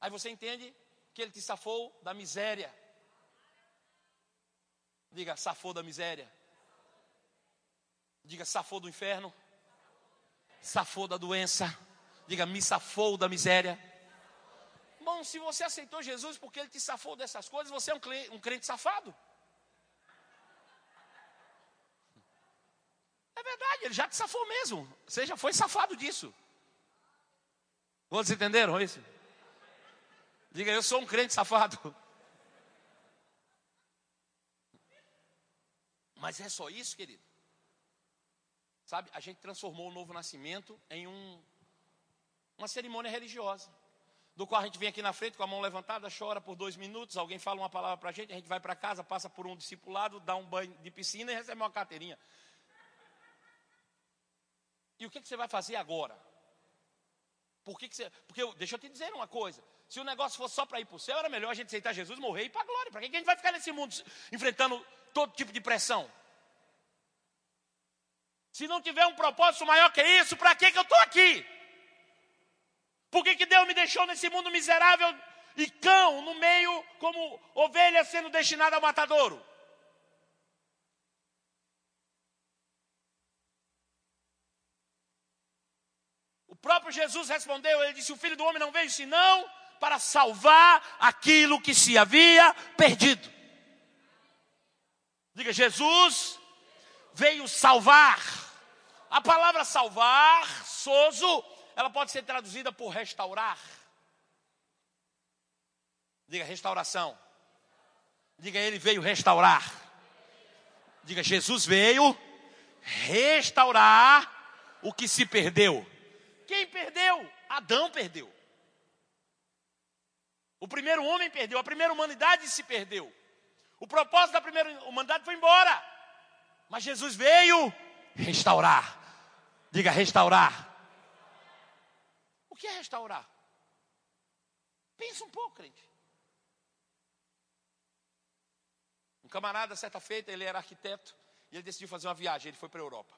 Speaker 2: Aí você entende que ele te safou da miséria. Diga, safou da miséria. Diga, safou do inferno. Safou da doença. Diga, me safou da miséria. Bom, se você aceitou Jesus porque ele te safou dessas coisas, você é um crente, um crente safado. É verdade, ele já te safou mesmo. Você já foi safado disso. Todos entenderam isso? Diga, eu sou um crente safado. Mas é só isso, querido? Sabe, a gente transformou o novo nascimento em um, uma cerimônia religiosa. Do qual a gente vem aqui na frente com a mão levantada, chora por dois minutos, alguém fala uma palavra para a gente, a gente vai para casa, passa por um discipulado, dá um banho de piscina e recebe uma carteirinha. E o que, que você vai fazer agora? Por que, que você. Porque, deixa eu te dizer uma coisa: se o negócio fosse só para ir para o céu, era melhor a gente aceitar Jesus, morrer e ir para a glória. Para que, que a gente vai ficar nesse mundo enfrentando todo tipo de pressão? Se não tiver um propósito maior que isso, para que, que eu estou aqui? Por que, que Deus me deixou nesse mundo miserável, e cão no meio, como ovelha sendo destinada ao matadouro. O próprio Jesus respondeu, ele disse: O filho do homem não veio senão para salvar aquilo que se havia perdido. Diga, Jesus veio salvar. A palavra salvar, sozo, ela pode ser traduzida por restaurar. Diga restauração. Diga ele veio restaurar. Diga Jesus veio restaurar o que se perdeu. Quem perdeu? Adão perdeu. O primeiro homem perdeu, a primeira humanidade se perdeu. O propósito da primeira humanidade foi embora. Mas Jesus veio restaurar. Diga restaurar. O que é restaurar? Pensa um pouco, crente. Um camarada, certa feita, ele era arquiteto e ele decidiu fazer uma viagem. Ele foi para a Europa.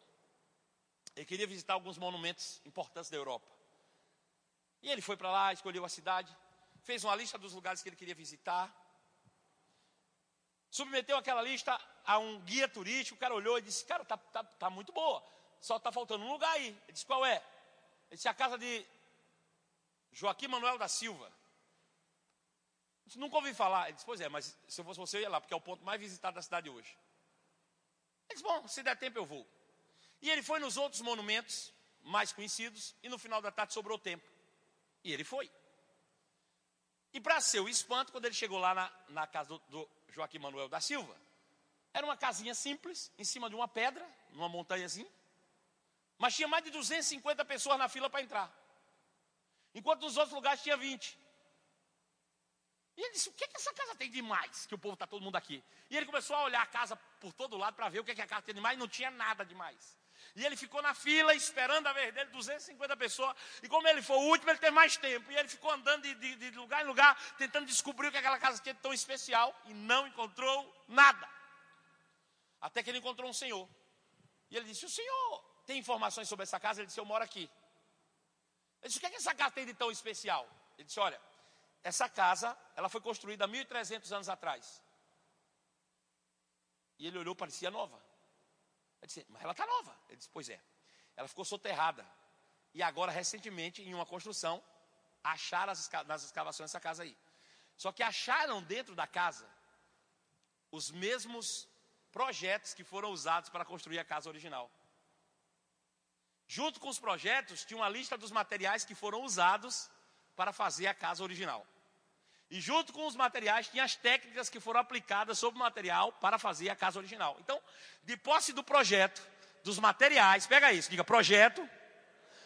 Speaker 2: Ele queria visitar alguns monumentos importantes da Europa. E ele foi para lá, escolheu a cidade, fez uma lista dos lugares que ele queria visitar, submeteu aquela lista a um guia turístico. O cara olhou e disse: Cara, tá, tá, tá muito boa, só está faltando um lugar aí. Ele disse: Qual é? Ele disse: A casa de Joaquim Manuel da Silva. Disse, Nunca ouvi falar. Ele disse: Pois é, mas se eu fosse você, eu ia lá, porque é o ponto mais visitado da cidade hoje. Ele disse: Bom, se der tempo, eu vou. E ele foi nos outros monumentos mais conhecidos, e no final da tarde sobrou tempo. E ele foi. E para seu espanto, quando ele chegou lá na, na casa do, do Joaquim Manuel da Silva, era uma casinha simples, em cima de uma pedra, numa montanha assim, mas tinha mais de 250 pessoas na fila para entrar. Enquanto nos outros lugares tinha 20. E ele disse: O que, é que essa casa tem de mais? Que o povo está todo mundo aqui. E ele começou a olhar a casa por todo lado para ver o que, é que a casa tem de mais. Não tinha nada de mais. E ele ficou na fila esperando a vez dele, 250 pessoas. E como ele foi o último, ele teve mais tempo. E ele ficou andando de, de, de lugar em lugar, tentando descobrir o que aquela casa tinha de tão especial. E não encontrou nada. Até que ele encontrou um senhor. E ele disse: O senhor tem informações sobre essa casa? Ele disse: Eu moro aqui. Ele disse: O que, é que essa casa tem de tão especial? Ele disse: Olha, essa casa ela foi construída há 1.300 anos atrás. E ele olhou, parecia nova. Ele disse, mas ela está nova. Ele disse, pois é. Ela ficou soterrada. E agora, recentemente, em uma construção, acharam nas escavações essa casa aí. Só que acharam dentro da casa os mesmos projetos que foram usados para construir a casa original. Junto com os projetos, tinha uma lista dos materiais que foram usados para fazer a casa original. E junto com os materiais, tinha as técnicas que foram aplicadas sobre o material para fazer a casa original. Então, de posse do projeto, dos materiais, pega isso, diga projeto,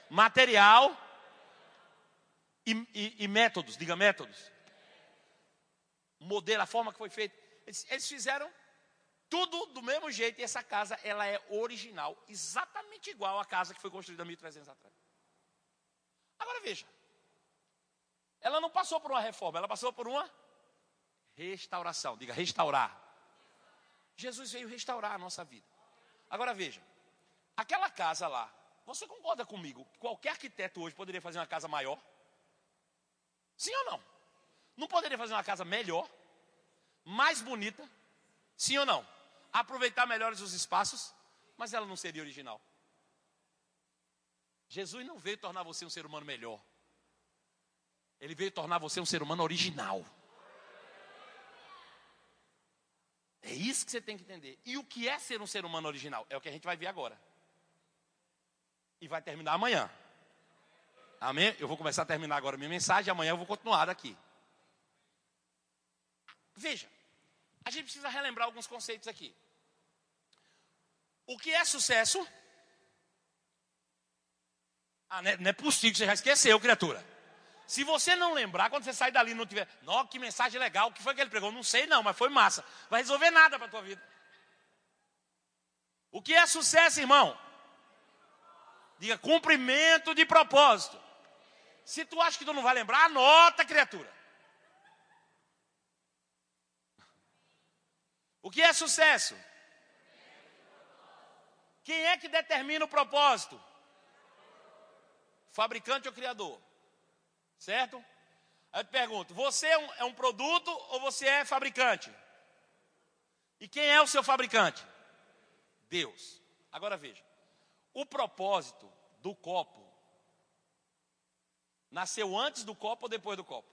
Speaker 2: material e, e, e métodos, diga métodos. Modelo, a forma que foi feito. Eles, eles fizeram tudo do mesmo jeito e essa casa, ela é original, exatamente igual à casa que foi construída 1300 atrás. Agora veja, ela não passou por uma reforma, ela passou por uma restauração. Diga, restaurar. Jesus veio restaurar a nossa vida. Agora veja, aquela casa lá, você concorda comigo que qualquer arquiteto hoje poderia fazer uma casa maior? Sim ou não? Não poderia fazer uma casa melhor, mais bonita? Sim ou não? Aproveitar melhores os espaços, mas ela não seria original. Jesus não veio tornar você um ser humano melhor. Ele veio tornar você um ser humano original. É isso que você tem que entender. E o que é ser um ser humano original? É o que a gente vai ver agora. E vai terminar amanhã. Amém? Eu vou começar a terminar agora a minha mensagem, amanhã eu vou continuar daqui. Veja, a gente precisa relembrar alguns conceitos aqui. O que é sucesso? Ah, não é, é possível você já esqueceu, criatura. Se você não lembrar, quando você sair dali e não tiver, nossa, que mensagem legal, o que foi que ele pregou? Não sei não, mas foi massa. Vai resolver nada para a tua vida. O que é sucesso, irmão? Diga cumprimento de propósito. Se tu acha que tu não vai lembrar, anota, criatura. O que é sucesso? Quem é que determina o propósito? Fabricante ou criador? Certo? Aí eu te pergunto: você é um, é um produto ou você é fabricante? E quem é o seu fabricante? Deus. Agora veja: o propósito do copo nasceu antes do copo ou depois do copo?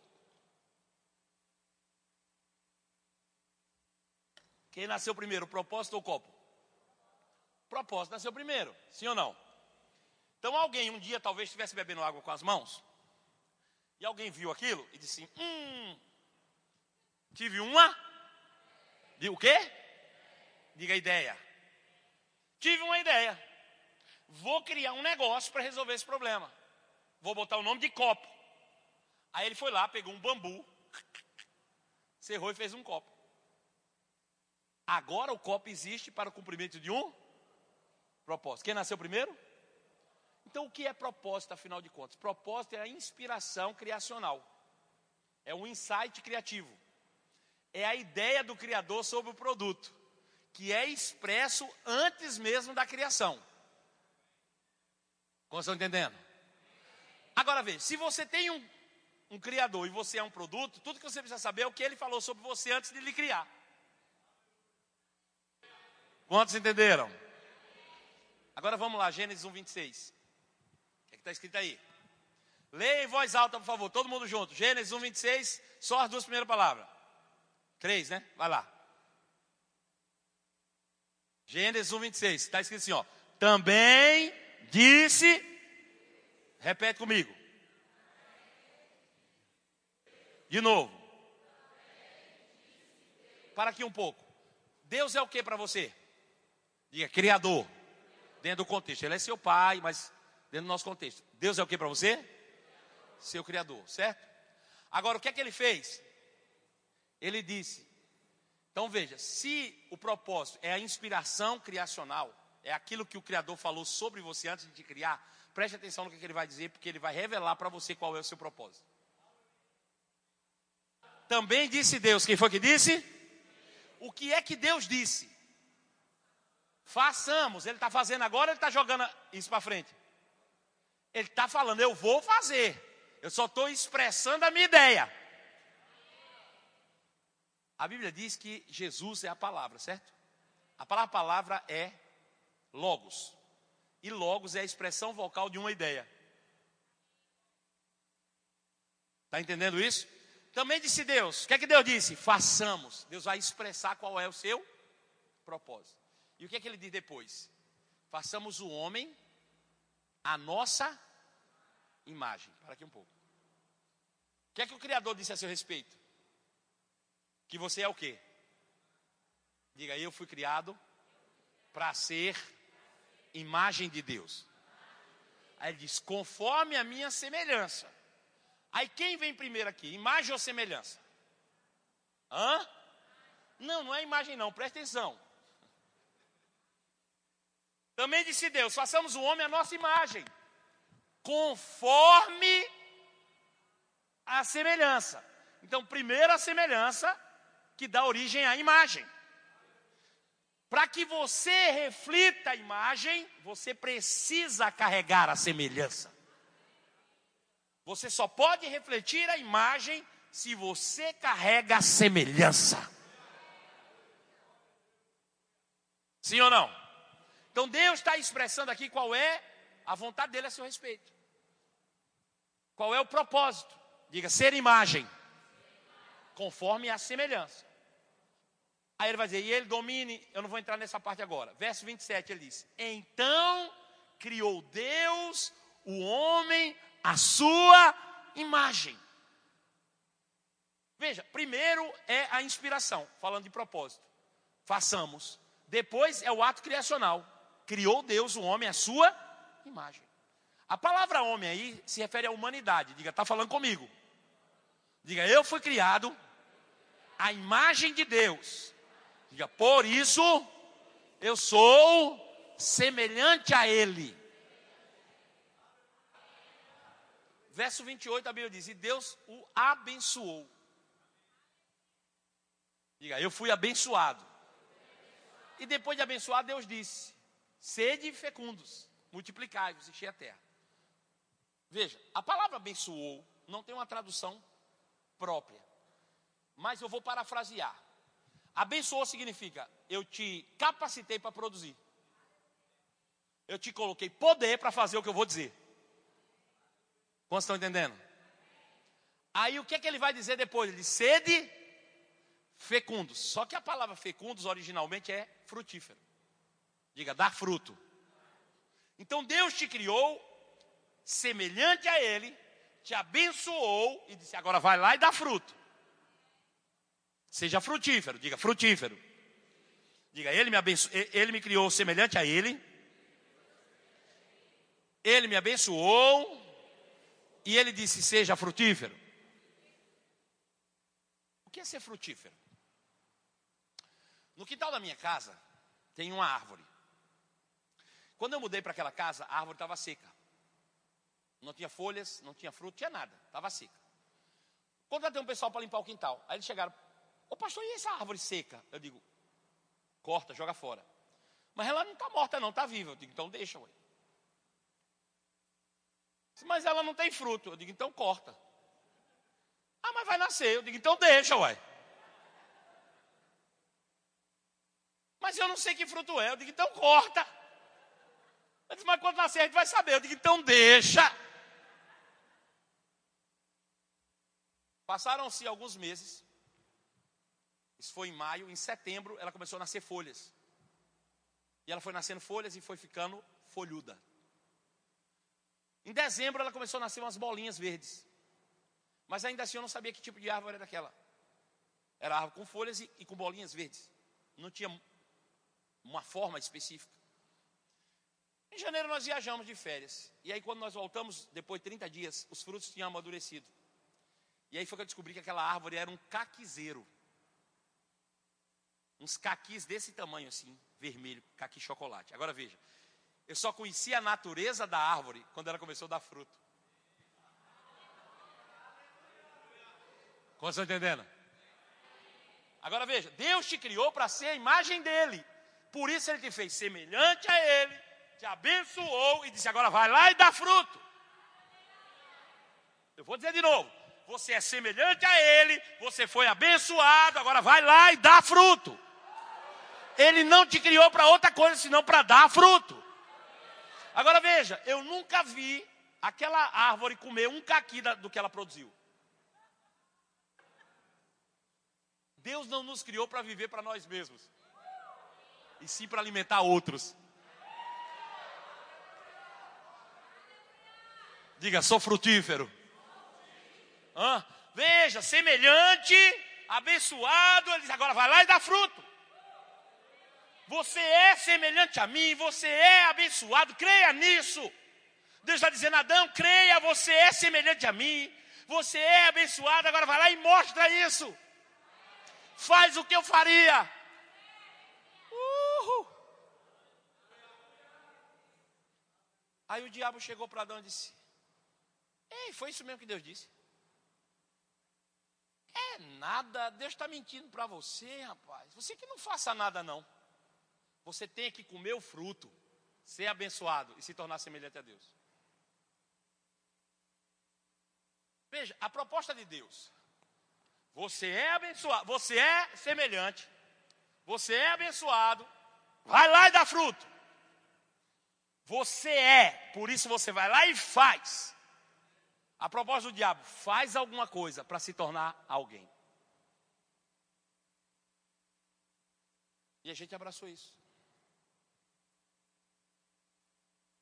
Speaker 2: Quem nasceu primeiro, o propósito ou o copo? Propósito nasceu primeiro, sim ou não? Então alguém um dia talvez estivesse bebendo água com as mãos, e alguém viu aquilo e disse: Hum, tive uma. De o quê? Diga a ideia. Tive uma ideia. Vou criar um negócio para resolver esse problema. Vou botar o nome de copo. Aí ele foi lá, pegou um bambu, cerrou e fez um copo. Agora o copo existe para o cumprimento de um propósito. Quem nasceu primeiro? Então o que é propósito, afinal de contas? Propósito é a inspiração criacional. É um insight criativo. É a ideia do criador sobre o produto, que é expresso antes mesmo da criação. Como estão entendendo? Agora veja, se você tem um, um criador e você é um produto, tudo que você precisa saber é o que ele falou sobre você antes de lhe criar. Quantos entenderam? Agora vamos lá, Gênesis 1, 26. Está escrito aí? Leia em voz alta, por favor, todo mundo junto. Gênesis 1, 26, só as duas primeiras palavras. Três, né? Vai lá. Gênesis 1, 26. Está escrito assim, ó. Também disse. Repete comigo. De novo. Para aqui um pouco. Deus é o que para você? Diga, Criador. Dentro do contexto. Ele é seu pai, mas dentro do nosso contexto. Deus é o que para você? Seu Criador, certo? Agora, o que é que ele fez? Ele disse. Então veja, se o propósito é a inspiração criacional, é aquilo que o Criador falou sobre você antes de te criar, preste atenção no que ele vai dizer, porque ele vai revelar para você qual é o seu propósito. Também disse Deus, quem foi que disse? O que é que Deus disse? Façamos. Ele está fazendo agora, ele está jogando isso para frente. Ele está falando, eu vou fazer. Eu só estou expressando a minha ideia. A Bíblia diz que Jesus é a palavra, certo? A palavra palavra é logos. E logos é a expressão vocal de uma ideia. Está entendendo isso? Também disse Deus. O que é que Deus disse? Façamos. Deus vai expressar qual é o seu propósito. E o que é que ele diz depois? Façamos o homem a nossa imagem. Para aqui um pouco. O que é que o Criador disse a seu respeito? Que você é o quê? Diga, eu fui criado para ser imagem de Deus. Aí ele diz, conforme a minha semelhança. Aí quem vem primeiro aqui? Imagem ou semelhança? Hã? Não, não é imagem não, presta atenção. Também disse Deus: façamos o homem a nossa imagem, conforme a semelhança. Então, primeiro a semelhança que dá origem à imagem. Para que você reflita a imagem, você precisa carregar a semelhança. Você só pode refletir a imagem se você carrega a semelhança. Sim ou não? Então Deus está expressando aqui qual é a vontade dele a seu respeito. Qual é o propósito? Diga, ser imagem, conforme a semelhança. Aí ele vai dizer, e ele domine, eu não vou entrar nessa parte agora. Verso 27, ele diz: Então criou Deus o homem à sua imagem. Veja, primeiro é a inspiração, falando de propósito. Façamos. Depois é o ato criacional criou Deus o homem à sua imagem. A palavra homem aí se refere à humanidade. Diga, está falando comigo. Diga, eu fui criado à imagem de Deus. Diga, por isso eu sou semelhante a Ele. Verso 28 a Bíblia diz: E Deus o abençoou. Diga, eu fui abençoado. E depois de abençoar, Deus disse: Sede fecundos, multiplicai-vos, enchei a terra. Veja, a palavra abençoou não tem uma tradução própria. Mas eu vou parafrasear. Abençoou significa eu te capacitei para produzir. Eu te coloquei poder para fazer o que eu vou dizer. Quantos estão entendendo? Aí o que é que ele vai dizer depois? Ele diz, sede fecundos. Só que a palavra fecundos originalmente é frutífero. Diga, dar fruto. Então Deus te criou semelhante a Ele, te abençoou e disse: agora vai lá e dá fruto. Seja frutífero, diga frutífero. Diga, ele me, abenço... ele me criou semelhante a Ele, Ele me abençoou e Ele disse: seja frutífero. O que é ser frutífero? No quintal da minha casa tem uma árvore. Quando eu mudei para aquela casa, a árvore estava seca. Não tinha folhas, não tinha fruto, tinha nada, estava seca. Contratei um pessoal para limpar o quintal. Aí eles chegaram, ô pastor, e essa árvore seca? Eu digo, corta, joga fora. Mas ela não está morta, não, está viva. Eu digo, então deixa, ué. Mas ela não tem fruto. Eu digo, então corta. Ah, mas vai nascer. Eu digo, então deixa, ué. Mas eu não sei que fruto é. Eu digo, então corta. Eu disse, mas quando nascer a gente vai saber. Eu digo, então deixa. Passaram-se alguns meses. Isso foi em maio. Em setembro, ela começou a nascer folhas. E ela foi nascendo folhas e foi ficando folhuda. Em dezembro, ela começou a nascer umas bolinhas verdes. Mas ainda assim, eu não sabia que tipo de árvore era aquela. Era árvore com folhas e, e com bolinhas verdes. Não tinha uma forma específica. Em janeiro nós viajamos de férias. E aí quando nós voltamos, depois de 30 dias, os frutos tinham amadurecido. E aí foi que eu descobri que aquela árvore era um caquizeiro. Uns caquis desse tamanho assim, vermelho, caqui chocolate. Agora veja, eu só conheci a natureza da árvore quando ela começou a dar fruto. Como entendendo? Agora veja, Deus te criou para ser a imagem dele. Por isso ele te fez semelhante a ele, te abençoou e disse: agora vai lá e dá fruto. Eu vou dizer de novo: você é semelhante a ele, você foi abençoado, agora vai lá e dá fruto. Ele não te criou para outra coisa senão para dar fruto. Agora veja, eu nunca vi aquela árvore comer um caqui do que ela produziu. Deus não nos criou para viver para nós mesmos e sim para alimentar outros. Diga, sou frutífero. Veja, semelhante, abençoado, ele diz, agora vai lá e dá fruto. Você é semelhante a mim, você é abençoado, creia nisso. Deus está dizendo, Adão, creia, você é semelhante a mim, você é abençoado, agora vai lá e mostra isso. Faz o que eu faria. Aí o diabo chegou para Adão e disse: Ei, foi isso mesmo que Deus disse? Nada, Deus está mentindo para você, rapaz. Você que não faça nada, não. Você tem que comer o fruto, ser abençoado e se tornar semelhante a Deus. Veja, a proposta de Deus. Você é abençoado, você é semelhante, você é abençoado, vai lá e dá fruto. Você é, por isso você vai lá e faz. A propósito do diabo, faz alguma coisa para se tornar alguém. E a gente abraçou isso.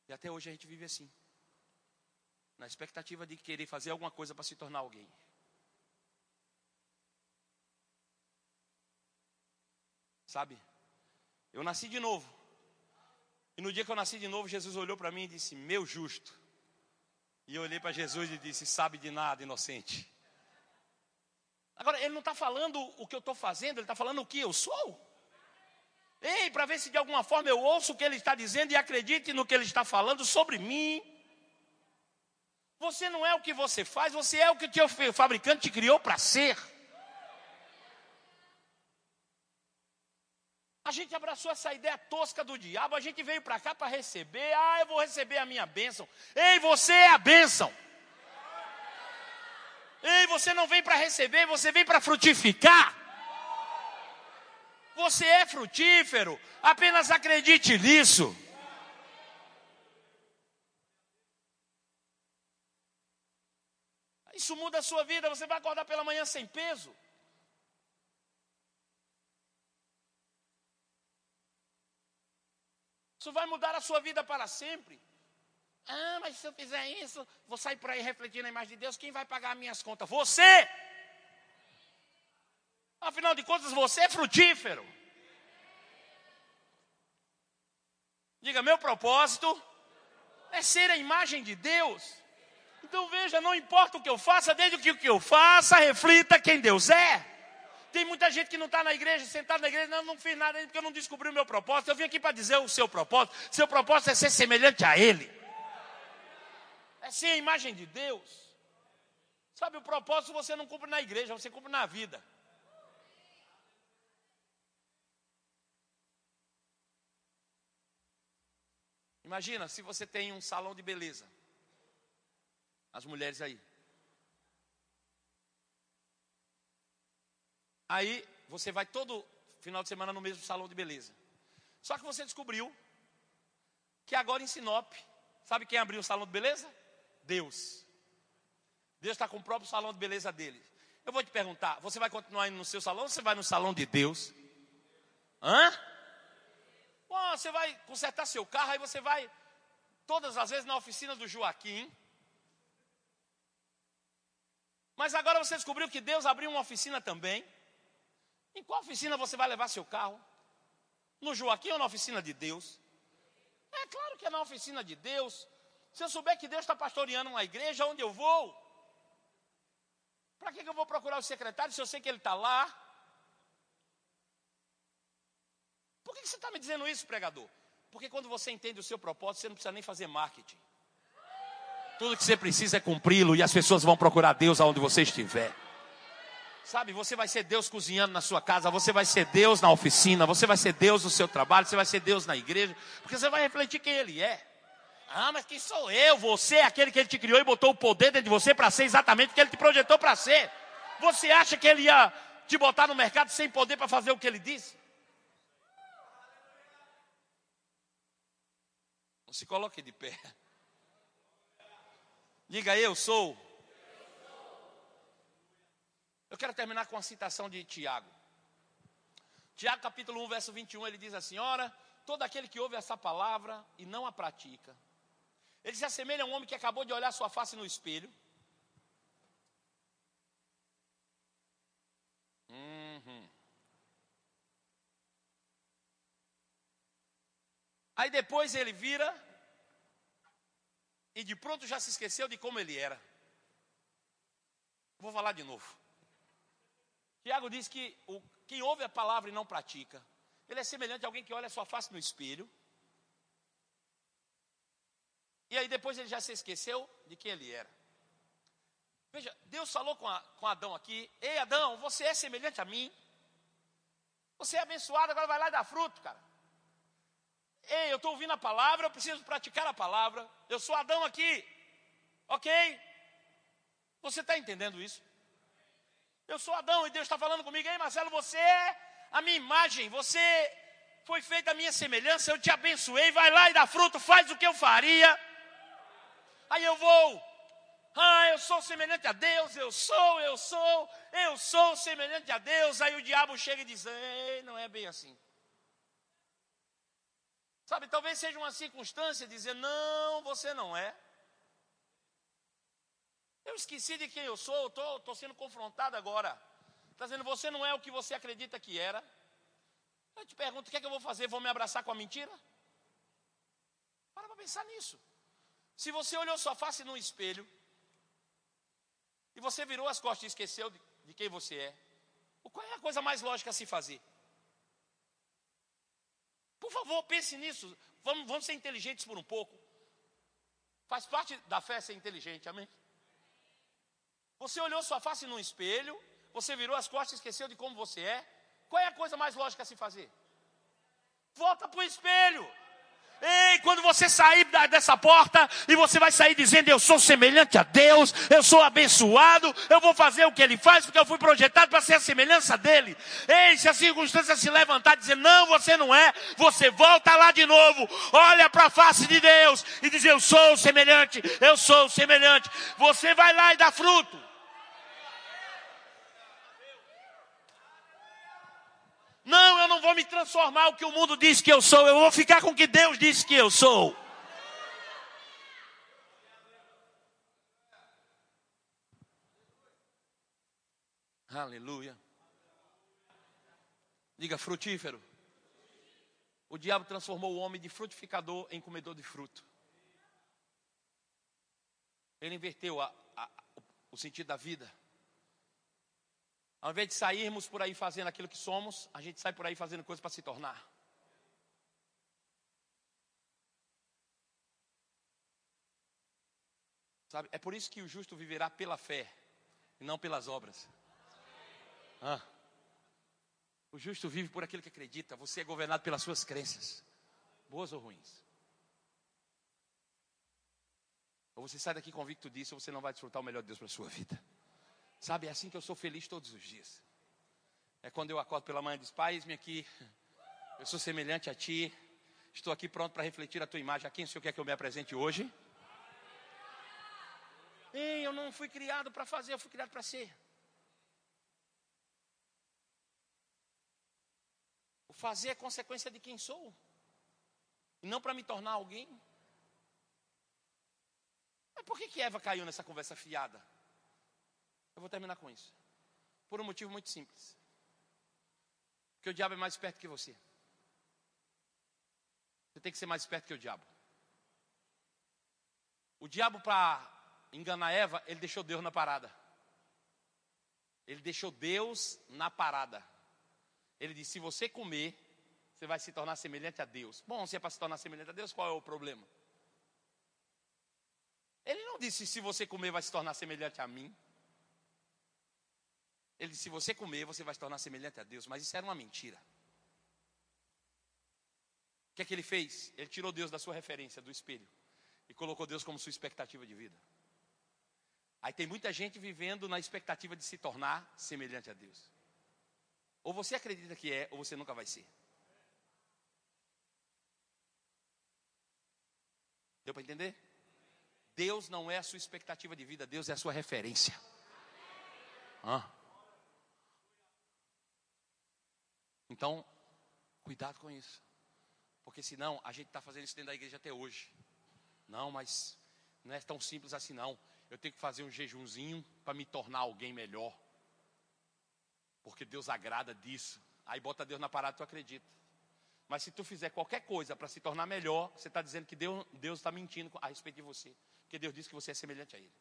Speaker 2: E até hoje a gente vive assim. Na expectativa de querer fazer alguma coisa para se tornar alguém. Sabe? Eu nasci de novo. E no dia que eu nasci de novo, Jesus olhou para mim e disse: Meu justo. E eu olhei para Jesus e disse: Sabe de nada, inocente. Agora, ele não está falando o que eu estou fazendo, ele está falando o que eu sou. Ei, para ver se de alguma forma eu ouço o que ele está dizendo e acredite no que ele está falando sobre mim. Você não é o que você faz, você é o que o teu fabricante te criou para ser. A gente abraçou essa ideia tosca do diabo, a gente veio para cá para receber, ah, eu vou receber a minha bênção. Ei, você é a bênção. Ei, você não vem para receber, você vem para frutificar. Você é frutífero, apenas acredite nisso. Isso muda a sua vida, você vai acordar pela manhã sem peso. Isso vai mudar a sua vida para sempre. Ah, mas se eu fizer isso, vou sair por aí refletindo a imagem de Deus, quem vai pagar minhas contas? Você! Afinal de contas, você é frutífero. Diga, meu propósito é ser a imagem de Deus. Então veja, não importa o que eu faça, desde que o que eu faça reflita quem Deus é. Tem muita gente que não está na igreja, sentado na igreja, não, não fiz nada ainda porque eu não descobri o meu propósito. Eu vim aqui para dizer o seu propósito. Seu propósito é ser semelhante a Ele. É ser a imagem de Deus. Sabe, o propósito você não cumpre na igreja, você cumpre na vida. Imagina se você tem um salão de beleza. As mulheres aí. Aí você vai todo final de semana no mesmo salão de beleza. Só que você descobriu que agora em Sinop, sabe quem abriu o salão de beleza? Deus. Deus está com o próprio salão de beleza dele. Eu vou te perguntar: você vai continuar indo no seu salão ou você vai no salão de Deus? Hã? Bom, você vai consertar seu carro, aí você vai todas as vezes na oficina do Joaquim. Mas agora você descobriu que Deus abriu uma oficina também. Em qual oficina você vai levar seu carro? No Joaquim ou na oficina de Deus? É claro que é na oficina de Deus. Se eu souber que Deus está pastoreando uma igreja, onde eu vou? Para que, que eu vou procurar o secretário se eu sei que ele está lá? Por que você está me dizendo isso, pregador? Porque quando você entende o seu propósito, você não precisa nem fazer marketing. Tudo que você precisa é cumpri-lo e as pessoas vão procurar Deus aonde você estiver. Sabe, você vai ser Deus cozinhando na sua casa, você vai ser Deus na oficina, você vai ser Deus no seu trabalho, você vai ser Deus na igreja, porque você vai refletir quem Ele é. Ah, mas quem sou eu? Você é aquele que Ele te criou e botou o poder dentro de você para ser exatamente o que Ele te projetou para ser. Você acha que Ele ia te botar no mercado sem poder para fazer o que Ele disse? Se coloque de pé. Diga eu sou. Eu quero terminar com a citação de Tiago. Tiago capítulo 1, verso 21, ele diz assim: Ora, todo aquele que ouve essa palavra e não a pratica, ele se assemelha a um homem que acabou de olhar sua face no espelho. Uhum. Aí depois ele vira e de pronto já se esqueceu de como ele era. Vou falar de novo. Tiago diz que o, quem ouve a palavra e não pratica, ele é semelhante a alguém que olha a sua face no espelho. E aí depois ele já se esqueceu de quem ele era. Veja, Deus falou com, a, com Adão aqui: Ei Adão, você é semelhante a mim. Você é abençoado, agora vai lá e dá fruto, cara. Ei, eu estou ouvindo a palavra, eu preciso praticar a palavra. Eu sou Adão aqui. Ok? Você está entendendo isso? Eu sou Adão e Deus está falando comigo. Ei, Marcelo, você é a minha imagem. Você foi feita a minha semelhança. Eu te abençoei. Vai lá e dá fruto. Faz o que eu faria. Aí eu vou. Ah, eu sou semelhante a Deus. Eu sou, eu sou. Eu sou semelhante a Deus. Aí o diabo chega e diz: Ei, não é bem assim. Sabe, talvez seja uma circunstância dizer: não, você não é. Eu esqueci de quem eu sou, estou sendo confrontado agora. Está dizendo, você não é o que você acredita que era. Eu te pergunto, o que é que eu vou fazer? Vou me abraçar com a mentira? Para para pensar nisso. Se você olhou sua face num espelho, e você virou as costas e esqueceu de, de quem você é, qual é a coisa mais lógica a se fazer? Por favor, pense nisso. Vamos, vamos ser inteligentes por um pouco. Faz parte da fé ser inteligente, amém? Você olhou sua face num espelho, você virou as costas e esqueceu de como você é. Qual é a coisa mais lógica a se fazer? Volta para o espelho. Ei, quando você sair dessa porta e você vai sair dizendo: Eu sou semelhante a Deus, eu sou abençoado, eu vou fazer o que Ele faz, porque eu fui projetado para ser a semelhança dele. Ei, se a circunstância se levantar e dizer: Não, você não é, você volta lá de novo, olha para a face de Deus e diz: Eu sou semelhante, eu sou semelhante. Você vai lá e dá fruto. Não, eu não vou me transformar o que o mundo diz que eu sou, eu vou ficar com o que Deus disse que eu sou. Aleluia. Diga frutífero. O diabo transformou o homem de frutificador em comedor de fruto. Ele inverteu a, a, o sentido da vida. Ao invés de sairmos por aí fazendo aquilo que somos, a gente sai por aí fazendo coisas para se tornar. Sabe? É por isso que o justo viverá pela fé e não pelas obras. Ah. O justo vive por aquilo que acredita. Você é governado pelas suas crenças, boas ou ruins. Ou você sai daqui convicto disso, ou você não vai desfrutar o melhor de Deus para a sua vida. Sabe, é assim que eu sou feliz todos os dias. É quando eu acordo pela manhã e diz, Pai, eis-me aqui, eu sou semelhante a Ti, estou aqui pronto para refletir a Tua imagem. A quem o Senhor quer que eu me apresente hoje? Ei, eu não fui criado para fazer, eu fui criado para ser. O fazer é consequência de quem sou, e não para me tornar alguém. Mas por que, que Eva caiu nessa conversa fiada? Eu vou terminar com isso. Por um motivo muito simples. Porque o diabo é mais esperto que você. Você tem que ser mais esperto que o diabo. O diabo, para enganar Eva, ele deixou Deus na parada. Ele deixou Deus na parada. Ele disse: se você comer, você vai se tornar semelhante a Deus. Bom, se é para se tornar semelhante a Deus, qual é o problema? Ele não disse: se você comer, vai se tornar semelhante a mim. Ele disse: se você comer, você vai se tornar semelhante a Deus. Mas isso era uma mentira. O que é que ele fez? Ele tirou Deus da sua referência, do espelho, e colocou Deus como sua expectativa de vida. Aí tem muita gente vivendo na expectativa de se tornar semelhante a Deus. Ou você acredita que é, ou você nunca vai ser. Deu para entender? Deus não é a sua expectativa de vida, Deus é a sua referência. Ah. Então, cuidado com isso. Porque senão a gente está fazendo isso dentro da igreja até hoje. Não, mas não é tão simples assim não. Eu tenho que fazer um jejumzinho para me tornar alguém melhor. Porque Deus agrada disso. Aí bota Deus na parada, tu acredita. Mas se tu fizer qualquer coisa para se tornar melhor, você está dizendo que Deus está mentindo a respeito de você. Porque Deus disse que você é semelhante a Ele.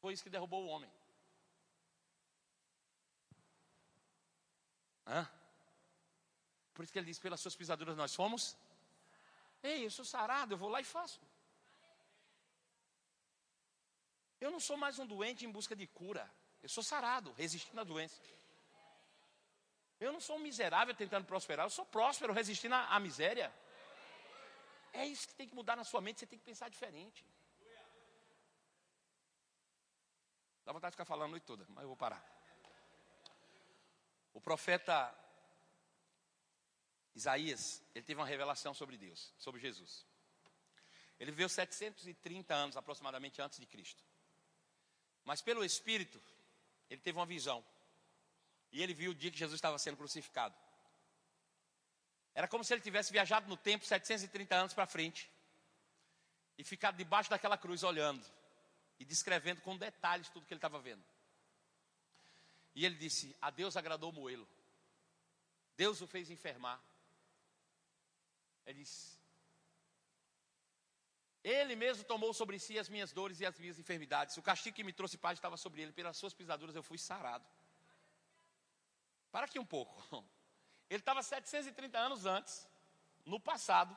Speaker 2: Foi isso que derrubou o homem. Hã? Por isso que ele diz: pelas suas pisaduras nós fomos. Ei, eu sou sarado, eu vou lá e faço. Eu não sou mais um doente em busca de cura. Eu sou sarado, resistindo à doença. Eu não sou um miserável tentando prosperar, eu sou próspero resistindo à, à miséria. É isso que tem que mudar na sua mente, você tem que pensar diferente. Dá vontade de ficar falando a noite toda, mas eu vou parar. O profeta Isaías, ele teve uma revelação sobre Deus, sobre Jesus. Ele viveu 730 anos aproximadamente antes de Cristo. Mas pelo Espírito, ele teve uma visão. E ele viu o dia que Jesus estava sendo crucificado. Era como se ele tivesse viajado no tempo 730 anos para frente. E ficado debaixo daquela cruz olhando. E descrevendo com detalhes tudo que ele estava vendo. E ele disse: A Deus agradou moê-lo. Deus o fez enfermar. Ele disse: Ele mesmo tomou sobre si as minhas dores e as minhas enfermidades. O castigo que me trouxe paz estava sobre ele. Pelas suas pisaduras eu fui sarado. Para aqui um pouco. Ele estava 730 anos antes, no passado,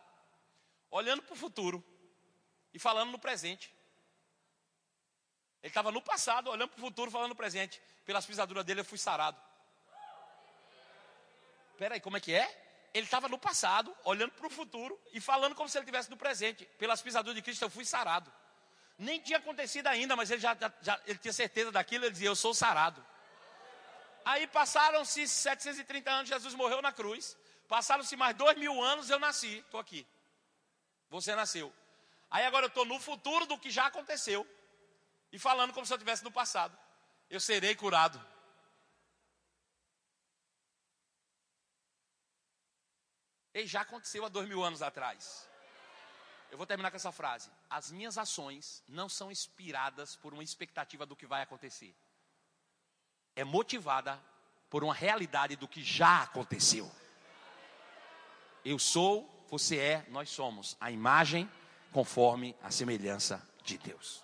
Speaker 2: olhando para o futuro e falando no presente. Ele estava no passado, olhando para o futuro, falando no presente. Pelas pisaduras dele eu fui sarado. Espera aí, como é que é? ele estava no passado, olhando para o futuro e falando como se ele estivesse no presente. Pelas pisaduras de Cristo eu fui sarado. Nem tinha acontecido ainda, mas ele já, já ele tinha certeza daquilo, ele dizia, eu sou sarado. Aí passaram-se 730 anos, Jesus morreu na cruz. Passaram-se mais dois mil anos, eu nasci, estou aqui. Você nasceu. Aí agora eu estou no futuro do que já aconteceu. E falando como se eu estivesse no passado. Eu serei curado. E já aconteceu há dois mil anos atrás. Eu vou terminar com essa frase. As minhas ações não são inspiradas por uma expectativa do que vai acontecer. É motivada por uma realidade do que já aconteceu. Eu sou, você é, nós somos a imagem conforme a semelhança de Deus.